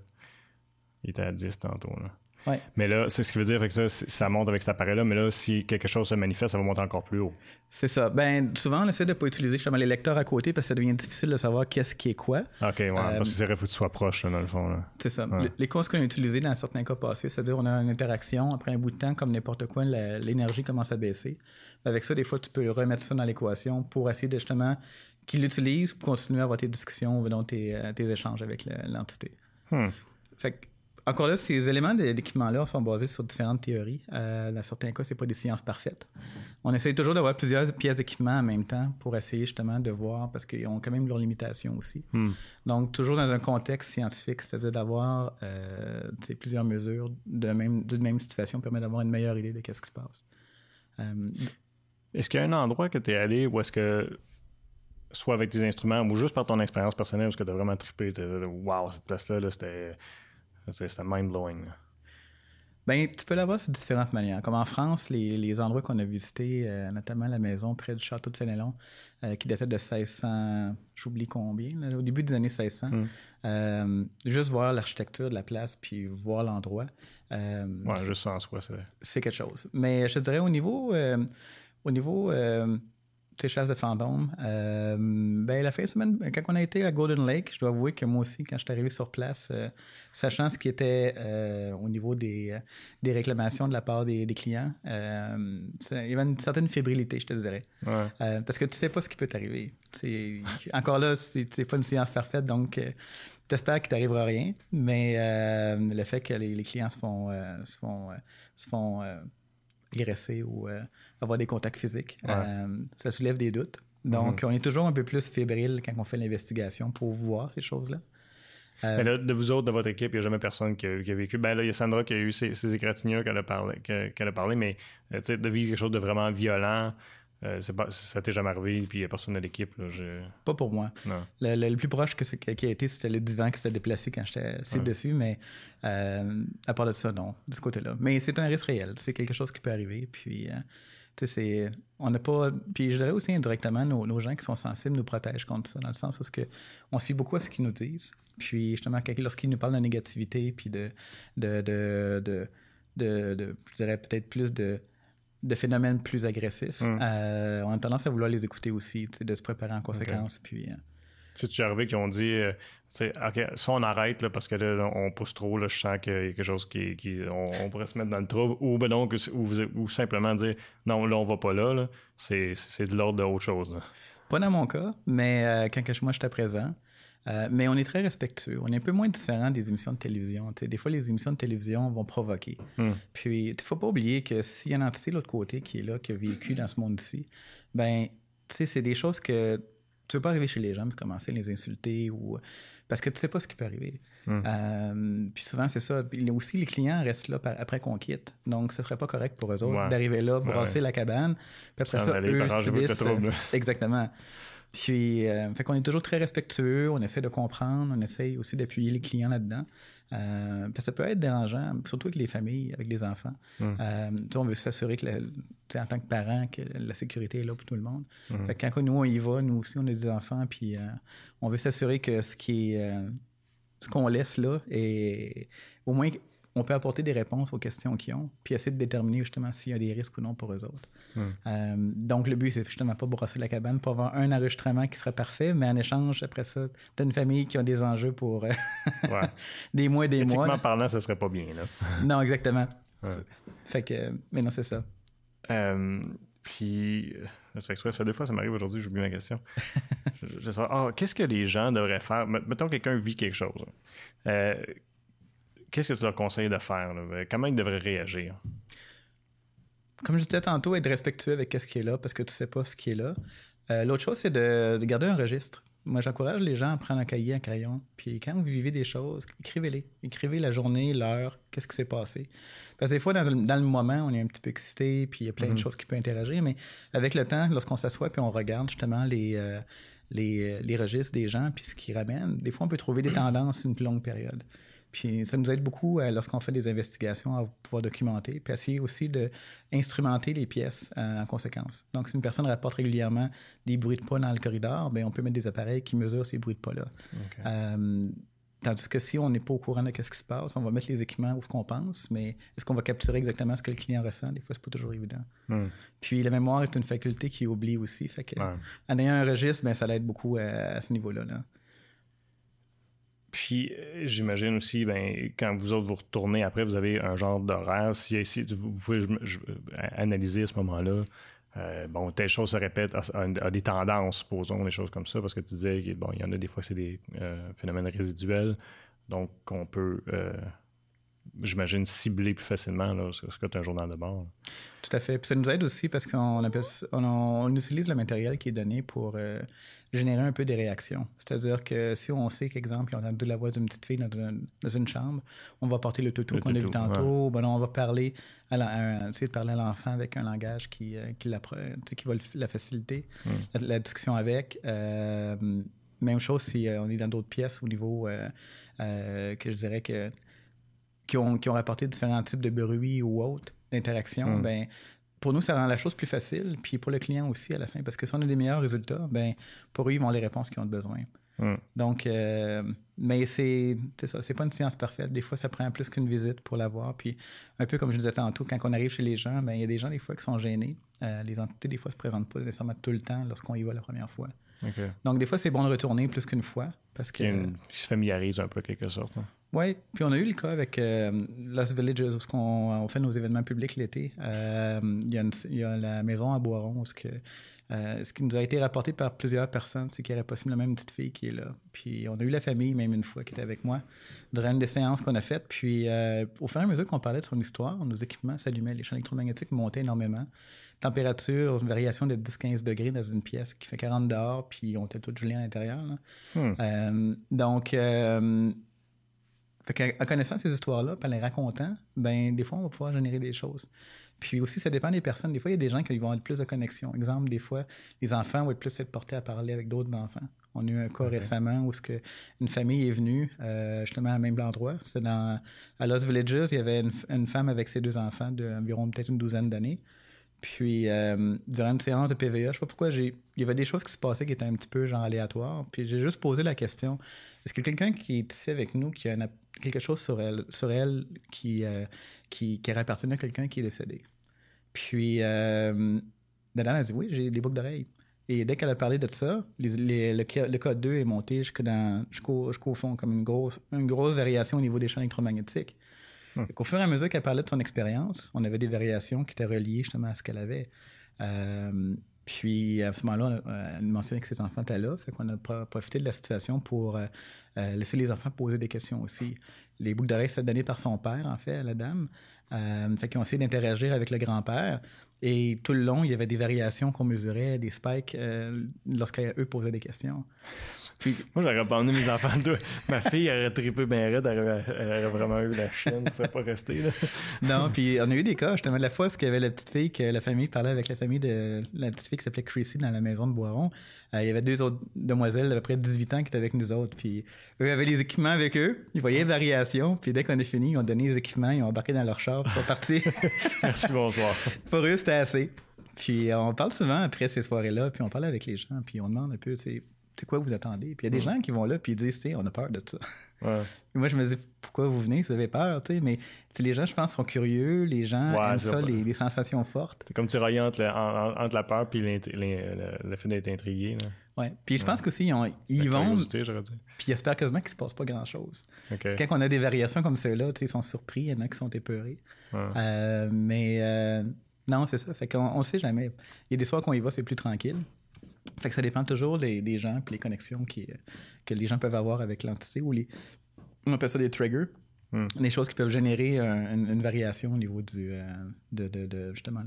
Il était à 10 tantôt. Là. Ouais. Mais là, c'est ce qui veut dire que ça, ça monte avec cet appareil-là, mais là, si quelque chose se manifeste, ça va monter encore plus haut. C'est ça. Ben, souvent, on essaie de ne pas utiliser justement les lecteurs à côté parce que ça devient difficile de savoir qu'est-ce qui est quoi. OK, ouais, parce que c'est vrai, faut que tu sois proche, là, dans le fond. C'est ça. Ouais. Les causes qu'on a utilisées dans certains cas passés, c'est-à-dire on a une interaction, après un bout de temps, comme n'importe quoi, l'énergie commence à baisser. Avec ça, des fois, tu peux remettre ça dans l'équation pour essayer de justement qu'il l'utilise pour continuer à avoir tes discussions tes, euh, tes échanges avec le- l'entité. Hmm. Fait que, encore là, ces éléments de- d'équipement-là sont basés sur différentes théories. Euh, dans certains cas, c'est pas des sciences parfaites. On essaye toujours d'avoir plusieurs pièces d'équipement en même temps pour essayer justement de voir, parce qu'ils ont quand même leurs limitations aussi. Hmm. Donc, toujours dans un contexte scientifique, c'est-à-dire d'avoir euh, plusieurs mesures même- d'une même situation permet d'avoir une meilleure idée de ce qui se passe. Euh, Est-ce qu'il y a un endroit que tu es allé où est-ce que, soit avec tes instruments ou juste par ton expérience personnelle, est-ce que tu as vraiment trippé, tu Wow, cette place-là, là, c'était c'était mind-blowing. Ben, tu peux l'avoir de différentes manières. Comme en France, les, les endroits qu'on a visités, euh, notamment la maison près du château de Fénelon, euh, qui datait de 1600, j'oublie combien, là, au début des années 1600. Mm. Euh, juste voir l'architecture de la place, puis voir l'endroit. Ouais, juste ça en soi, c'est. c'est quelque chose. Mais je te dirais au niveau, au niveau euh, tu sais, chasse de fantômes, euh, ben, la fin de semaine, quand on a été à Golden Lake, je dois avouer que moi aussi, quand je suis arrivé sur place, euh, sachant ce qui était euh, au niveau des, euh, des réclamations de la part des, des clients, ça- il y avait une certaine fébrilité, je te dirais. Ouais. Parce que tu sais pas ce qui peut t'arriver. Encore là, c'est pas une science parfaite, donc t'espères qu'il t'arrivera rien. Mais le fait que les, les clients se font, se font, se font agresser ou avoir des contacts physiques, Ouais. euh, ça soulève des doutes. Donc, on est toujours un peu plus fébrile quand on fait l'investigation pour voir ces choses-là. Euh, Mais là, de vous autres, de votre équipe, il n'y a jamais personne qui a, qui a vécu. Ben là, il y a Sandra qui a eu ses, ses égratignures qu'elle a parlé, que- qu'elle a parlé mais euh, tu sais, de vivre quelque chose de vraiment violent, euh, c'est pas, ça t'est jamais arrivé, puis il n'y a personne de l'équipe. Pas pour moi. Non. Le, le- le plus proche que qui a été, c'était le divan qui s'était déplacé quand j'étais assis Ouais. dessus, mais euh, à part de ça, non, de ce côté-là. Mais c'est un risque réel, c'est quelque chose qui peut arriver. Puis, c'est. On n'a pas. Puis, je dirais aussi indirectement, nos, nos gens qui sont sensibles nous protègent contre ça, dans le sens où ce que on fie beaucoup à ce qu'ils nous disent. Puis, justement, lorsqu'ils nous parlent de négativité, puis de. de, de, de, je dirais peut-être plus de de phénomènes plus agressifs, Mm. euh, on a tendance à vouloir les écouter aussi, de se préparer en conséquence. Puis, euh, tu es arrivé qui ont dit, euh, sais, OK, ça on arrête là, parce que là, on pousse trop, là, je sens qu'il y a quelque chose qui, qui on, on pourrait se mettre dans le trouble, ou ben donc, ou, simplement dire, non, là, on va pas là, là. C'est, c'est de l'ordre d'autre chose. là. Pas dans mon cas, mais euh, quand que moi j'étais présent. Euh, mais on est très respectueux. On est un peu moins différent des émissions de télévision. Tu sais, des fois, les émissions de télévision vont provoquer. Hmm. Puis, il ne faut pas oublier que s'il y a une entité de l'autre côté qui est là, qui a vécu dans ce monde-ci, ben, tu sais, c'est des choses que tu ne veux pas arriver chez les gens et commencer à les insulter ou. Parce que tu sais pas ce qui peut arriver. Hmm. Euh, puis souvent, c'est ça. Puis aussi, les clients restent là par- après qu'on quitte. Donc, ce serait pas correct pour eux autres Ouais. d'arriver là, Ouais, brasser la cabane. Puis après ça, aller, eux subissent-. Exactement. Puis, euh, fait qu'on est toujours très respectueux, on essaie de comprendre, on essaie aussi d'appuyer les clients là-dedans. Euh, parce que ça peut être dérangeant, surtout avec les familles, avec les enfants. Mm. Euh, on veut s'assurer que, la- en tant que parent, que la sécurité est là pour tout le monde. Mm. Fait que quand nous, on y va, nous aussi, on a des enfants, puis euh, on veut s'assurer que ce qui est, ce qu'on laisse là, est au moins on peut apporter des réponses aux questions qu'ils ont, puis essayer de déterminer justement s'il y a des risques ou non pour eux autres. Euh, donc, le but, c'est justement pas brosser la cabane pour avoir un enregistrement qui serait parfait, mais en échange, après ça, t'as une famille qui a des enjeux pour euh, Ouais. des mois et des Éthiquement mois. parlant, ça serait pas bien, là. Non, exactement. Ouais. Fait que, mais non, c'est ça. Euh, puis, ça fait exprès, ça fait deux fois, ça m'arrive aujourd'hui, j'oublie ma question. je, je ah, qu'est-ce que les gens devraient faire? Met- Mettons que quelqu'un vit quelque chose. Euh, qu'est-ce que tu leur conseilles de faire? là? Euh, Comment il devrait réagir? Comme je disais tantôt, être respectueux avec ce qui est là parce que tu sais pas ce qui est là. Euh, L'autre chose, c'est de, de garder un registre. Moi, j'encourage les gens à prendre un cahier, un crayon. Puis quand vous vivez des choses, écrivez-les. Écrivez la journée, l'heure, qu'est-ce qui s'est passé. Parce que des fois, dans le, dans le moment, on est un petit peu excité, puis il y a plein Mhm. de choses qui peuvent interagir. Mais avec le temps, lorsqu'on s'assoit puis on regarde justement les, euh, les, les registres des gens puis ce qu'ils ramènent, des fois, on peut trouver des tendances sur une plus longue période. Puis ça nous aide beaucoup euh, lorsqu'on fait des investigations à pouvoir documenter, puis essayer aussi d'instrumenter les pièces euh, en conséquence. Donc, si une personne rapporte régulièrement des bruits de pas dans le corridor, bien, on peut mettre des appareils qui mesurent ces bruits de pas-là. Euh, tandis que si on n'est pas au courant de ce qui se passe, on va mettre les équipements où ce qu'on pense, mais est-ce qu'on va capturer exactement ce que le client ressent? Des fois, c'est pas toujours évident. Hmm. Puis la mémoire est une faculté qui oublie aussi. Fait que, Ouais. en ayant un registre, ben, ça l'aide beaucoup à, à ce niveau-là. là. Puis, euh, j'imagine aussi, ben, quand vous autres vous retournez après, vous avez un genre d'horaire. Si, vous pouvez je- analyser à ce moment-là, euh, bon, telle chose se répète à, des tendances, supposons, des choses comme ça, parce que tu disais qu'il bon, y en a des fois, c'est des euh, phénomènes résiduels, donc on peut, euh, j'imagine, cibler plus facilement là, ce, ce que tu un journal de bord. Tout à fait. Puis ça nous aide aussi parce qu'on on, utilise le matériel qui est donné pour euh, générer un peu des réactions. C'est-à-dire que si on sait qu'exemple, on a entendu la voix d'une petite fille dans, un- dans une chambre, on va porter le toutou Le qu'on a vu tantôt. Ben on va parler à, la- à de parler à l'enfant avec un langage qui, euh, qui, va le- la faciliter, Mm. la, la discussion avec. Euh, même chose si euh, on est dans d'autres pièces au niveau euh, que je dirais que qui ont, qui ont rapporté différents types de bruits ou autres d'interaction, Mm. ben, pour nous, ça rend la chose plus facile, puis pour le client aussi à la fin, parce que si on a des meilleurs résultats, ben, pour eux, ils vont les réponses qu'ils ont besoin. Mm. Donc, euh, mais c'est ça, c'est pas une science parfaite. Des fois, ça prend plus qu'une visite pour l'avoir. Puis, un peu comme je disais tantôt, quand on arrive chez les gens, ben, il y a des gens, des fois, qui sont gênés. Euh, les entités, des fois, se présentent pas nécessairement tout le temps lorsqu'on y va la première fois. Donc, des fois, c'est bon de retourner plus qu'une fois, parce que... Une- qui se familiarise un peu, quelque sorte. hein. Oui, puis on a eu le cas avec euh, Los Villages, où ce qu'on- on fait nos événements publics l'été. Euh, Il y, a y la maison à Boiron, où ce, que, euh, ce qui nous a été rapporté par plusieurs personnes, c'est qu'il y aurait possiblement une petite fille qui est là. Puis on a eu la famille, même une fois, qui était avec moi, durant une des séances qu'on a faites. Puis euh, au fur et à mesure qu'on parlait de son histoire, nos équipements s'allumaient, les champs électromagnétiques montaient énormément. Température, une variation de 10-15 degrés dans une pièce qui fait 40 dehors, puis on était tous gelés à l'intérieur. Hmm. Euh, donc, fait qu'en- connaissant ces histoires-là, en les racontant, ben, des fois, on va pouvoir générer des choses. Puis aussi, ça dépend des personnes. Des fois, il y a des gens qui vont avoir plus de connexion. Exemple, des fois, les enfants vont être plus être portés à parler avec d'autres enfants. On a eu un cas récemment où ce que une famille est venue euh, justement à même endroit. C'est dans à Los Villages, il y avait une femme avec ses deux enfants d'environ peut-être une douzaine d'années. Puis, euh, durant une séance de PVA, je sais pas pourquoi, j'ai, il y avait des choses qui se passaient qui étaient un petit peu genre aléatoires. Puis, j'ai juste posé la question est-ce que quelqu'un qui est ici avec nous, qui a quelque chose sur elle, sur elle qui, euh, qui, à quelqu'un qui est décédé? Puis, euh, dame a dit Oui, j'ai des boucles d'oreilles. Et dès qu'elle a parlé de ça, le, code 2 est monté jusqu'au jusqu'au fond, comme une grosse, une grosse variation au niveau des champs électromagnétiques. Au fur et à mesure qu'elle parlait de son expérience, on avait des variations qui étaient reliées justement à ce qu'elle avait. Euh, puis à ce moment-là, a- elle mentionnait que ses enfants étaient là, fait qu'on a pro- profité de la situation pour euh, euh, laisser les enfants poser des questions aussi. Les boucles d'oreilles sont données par son père, en fait, à la dame. Euh, fait qu'ils ont essayé d'interagir avec le grand-père. Et tout le long, il y avait des variations qu'on mesurait, des spikes, euh, lorsqu'eux posaient des questions. Puis, Moi, j'aurais emmené mes enfants de Ma fille, elle aurait trippé bien raide, elle aurait, elle aurait vraiment eu la chienne, ça pas resté, là. non, puis on a eu des cas, justement, de la fois où il y avait la petite fille, que la famille parlait avec la famille de la petite fille qui s'appelait Chrissy dans la maison de Boiron. Euh, il y avait deux autres demoiselles d'à peu près 18 ans qui étaient avec nous autres. Puis eux avaient les équipements avec eux, ils voyaient variations. Puis dès qu'on a fini, ils ont donné les équipements, ils ont embarqué dans leur char, ils sont partis. Merci, bonsoir. Pour eux, c'était assez. Puis euh, on parle souvent après ces soirées-là, puis on parle avec les gens, puis on demande un peu, tu sais, c'est quoi vous attendez? Puis il y a des gens qui vont là, puis ils disent, tu sais, on a peur de ça. Ouais. Puis moi, je me dis, pourquoi vous venez? Vous avez peur, tu sais, mais tu sais, les gens, je pense, sont curieux, les gens Ouais, aiment ça, les, les sensations fortes. C'est comme entre, en- en- entre la peur l'in- le, fait d'être intrigué. Là. Ouais. Puis je pense qu'aussi, ils, ils vont, puis ils espèrent quasiment qu'il se passe pas grand-chose. OK. Quand on a des variations comme celles-là, tu sais, ils sont surpris, il y en a qui sont épeurés. Ouais. Euh, mais euh, non, c'est ça. Fait qu'on on sait jamais. Il y a des soirs qu'on y va, c'est plus tranquille. Fait que ça dépend toujours des, des gens puis les connexions qui, euh, que les gens peuvent avoir avec l'entité ou les. On appelle ça des triggers. Hmm. Des choses qui peuvent générer un- une, une variation au niveau du, euh, de, de- de, justement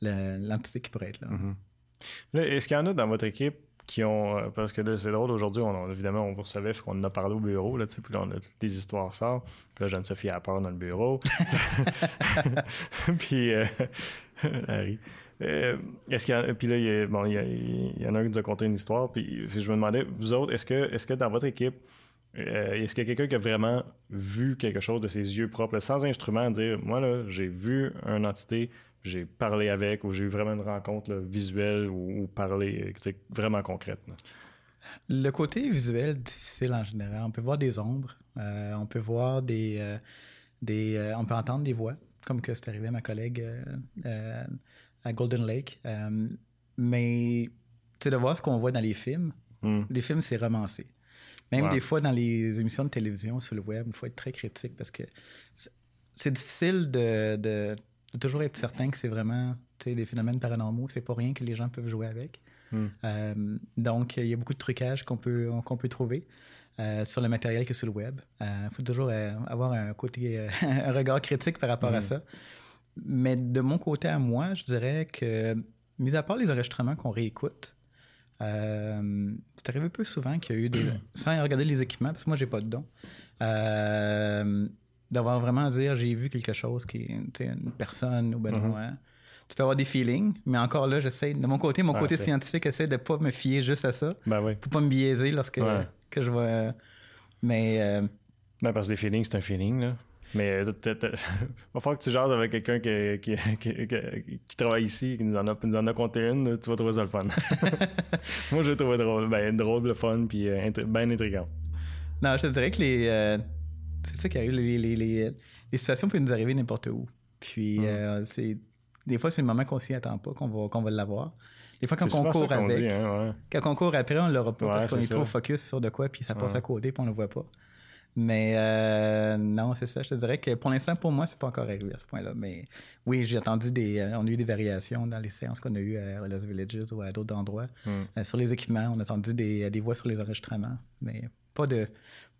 l'entité qui pourrait être là. Mhm. Là, Est-ce qu'il y en a dans votre équipe qui ont. euh, Parce que là, c'est drôle, aujourd'hui, on, évidemment, on vous recevait, qu'on en a parlé au bureau, là, tu sais, puis là, on a toutes les histoires sortent. Puis là, Jeanne-Sophie a peur dans le bureau. puis, euh, Harry. Euh, est-ce qu'il y a, puis là, il y, a- bon, il y, a- il y en a un qui nous a conté une histoire, puis je me demandais, vous autres, est-ce que, est-ce que dans votre équipe, euh, est-ce qu'il y a quelqu'un qui a vraiment vu quelque chose de ses yeux propres, sans instrument, dire, moi, là, j'ai vu une entité, j'ai parlé avec, ou j'ai eu vraiment une rencontre là, visuelle ou, ou parlé, euh, vraiment concrète. là. Le côté visuel, difficile en général. On peut voir des ombres, euh, on peut voir des. euh, des euh, on peut entendre des voix, comme que c'est arrivé à ma collègue à Golden Lake. Mais, tu sais, de voir ce qu'on voit dans les films, Hmm. les films, c'est romancé. Même des fois, dans les émissions de télévision sur le web, il faut être très critique parce que c'est- c'est difficile de, de- de toujours être certain que c'est vraiment des phénomènes paranormaux. C'est pas rien que les gens peuvent jouer avec. Hmm. Euh, donc, il y a beaucoup de trucages qu'on peut, qu'on peut trouver euh, sur le matériel qui est sur le web. Il faut toujours euh, avoir un côté, euh, un regard critique par rapport à Mm. ça. Mais de mon côté à moi, je dirais que, mis à part les enregistrements qu'on réécoute, euh, c'est arrivé peu souvent qu'il y a eu des. sans regarder les équipements, parce que moi, j'ai pas de don. euh, d'avoir vraiment à dire j'ai vu quelque chose qui est une personne ou ben hein. Tu peux avoir des feelings, mais encore là, j'essaie. De mon côté, mon côté scientifique essaie de pas me fier juste à ça Ben oui. pour pas me biaiser lorsque Ouais. que je vois. Mais euh, Ben parce que les feelings, c'est un feeling, là. Mais euh, t'as- t'as- va falloir que tu jases avec quelqu'un qui, qui, qui, travaille ici, qui nous en a, nous en a compté une, tu vas trouver ça le fun. Moi, je trouvé drôle. Ben, drôle, le fun, puis euh, intri- ben intriguant. non, je te dirais que les. euh, c'est ça qui arrive. Les, les, les, les situations peuvent nous arriver n'importe où. Puis Mm. euh, c'est. Des fois, c'est le moment qu'on s'y attend pas qu'on va, qu'on va l'avoir. Des fois, quand on court avec. dit, hein, ouais. Quand on court après, on l'aura pas Ouais, parce qu'on est trop focus sur de quoi, puis ça passe Ouais. à côté, puis on le voit pas. Mais euh, non, c'est ça. Je te dirais que pour l'instant, pour moi, c'est pas encore arrivé à ce point-là. Mais oui, j'ai entendu des. euh, on a eu des variations dans les séances qu'on a eues à Los Villages ou à d'autres endroits. Mm. Euh, sur les équipements, on a entendu des, des voix sur les enregistrements. Mais pas de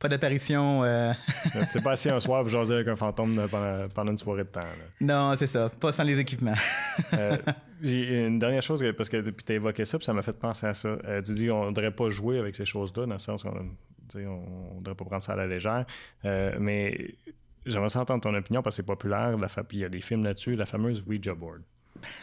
pas d'apparition. euh, T'es pas assis un soir et jaser avec un fantôme de- pendant, pendant une soirée de temps. là. non, c'est ça. Pas sans les équipements. Euh, J'ai une dernière chose, parce que depuis tu as évoqué ça, puis ça m'a fait penser à ça. Euh, tu dis on ne devrait pas jouer avec ces choses-là, dans le sens qu'on ne devrait pas prendre ça à la légère. Euh, mais j'aimerais ça entendre ton opinion parce que c'est populaire. La fa- puis il y a des films là-dessus, la fameuse Ouija board.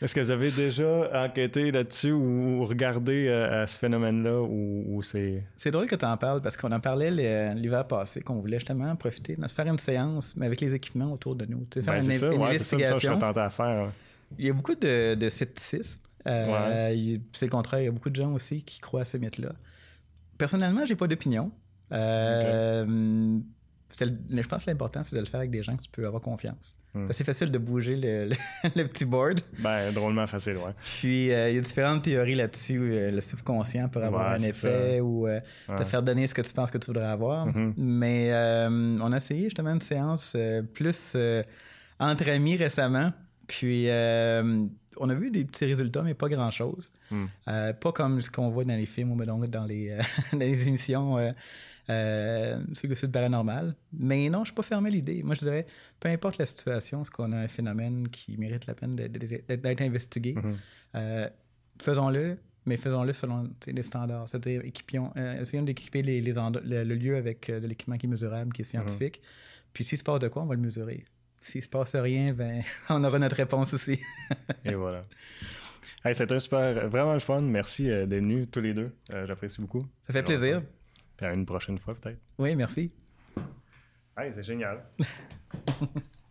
Est-ce que vous avez déjà enquêté là-dessus ou regardé euh, à ce phénomène-là ou, c'est. C'est drôle que tu en parles parce qu'on en parlait l'hiver passé, qu'on voulait justement profiter de faire une séance, mais avec les équipements autour de nous. Tu sais, faire Ben, une, c'est ça, une ouais, c'est ça, ça, je investigation. à faire. Il y a beaucoup de, de scepticisme. Euh, C'est le contraire. Il y a beaucoup de gens aussi qui croient à ce mythe-là. Personnellement, j'ai pas d'opinion. Euh, je pense que l'important, c'est de le faire avec des gens que tu peux avoir confiance. Hmm. C'est facile de bouger le, le- le petit board. Ben, drôlement facile, ouais. Puis, euh, il y a différentes théories là-dessus. euh, le subconscient peut avoir Ouais, un effet ou euh, te faire donner ce que tu penses que tu voudrais avoir. Mhm. Mais euh, on a essayé justement une séance plus entre amis récemment. Puis, on a vu des petits résultats, mais pas grand-chose. Euh, pas comme ce qu'on voit dans les films ou donc dans les, dans les émissions euh, sur le site paranormal. Mais non, je suis pas fermé l'idée. Moi, je dirais, peu importe la situation, est-ce qu'on a un phénomène qui mérite la peine d'être- investigué, Mhm. euh, faisons-le, mais faisons-le selon les standards. C'est-à-dire, euh, essayons d'équiper les, les le, le lieu avec euh, de l'équipement qui est mesurable, qui est scientifique. Puis s'il se passe de quoi, on va le mesurer. S'il se passe rien, ben, on aura notre réponse aussi. Et voilà. Hey, c'était super, vraiment le fun. Merci euh, d'être venus tous les deux. J'apprécie beaucoup. Ça fait plaisir. Puis à une prochaine fois, peut-être. Oui, merci. Hey, c'est génial.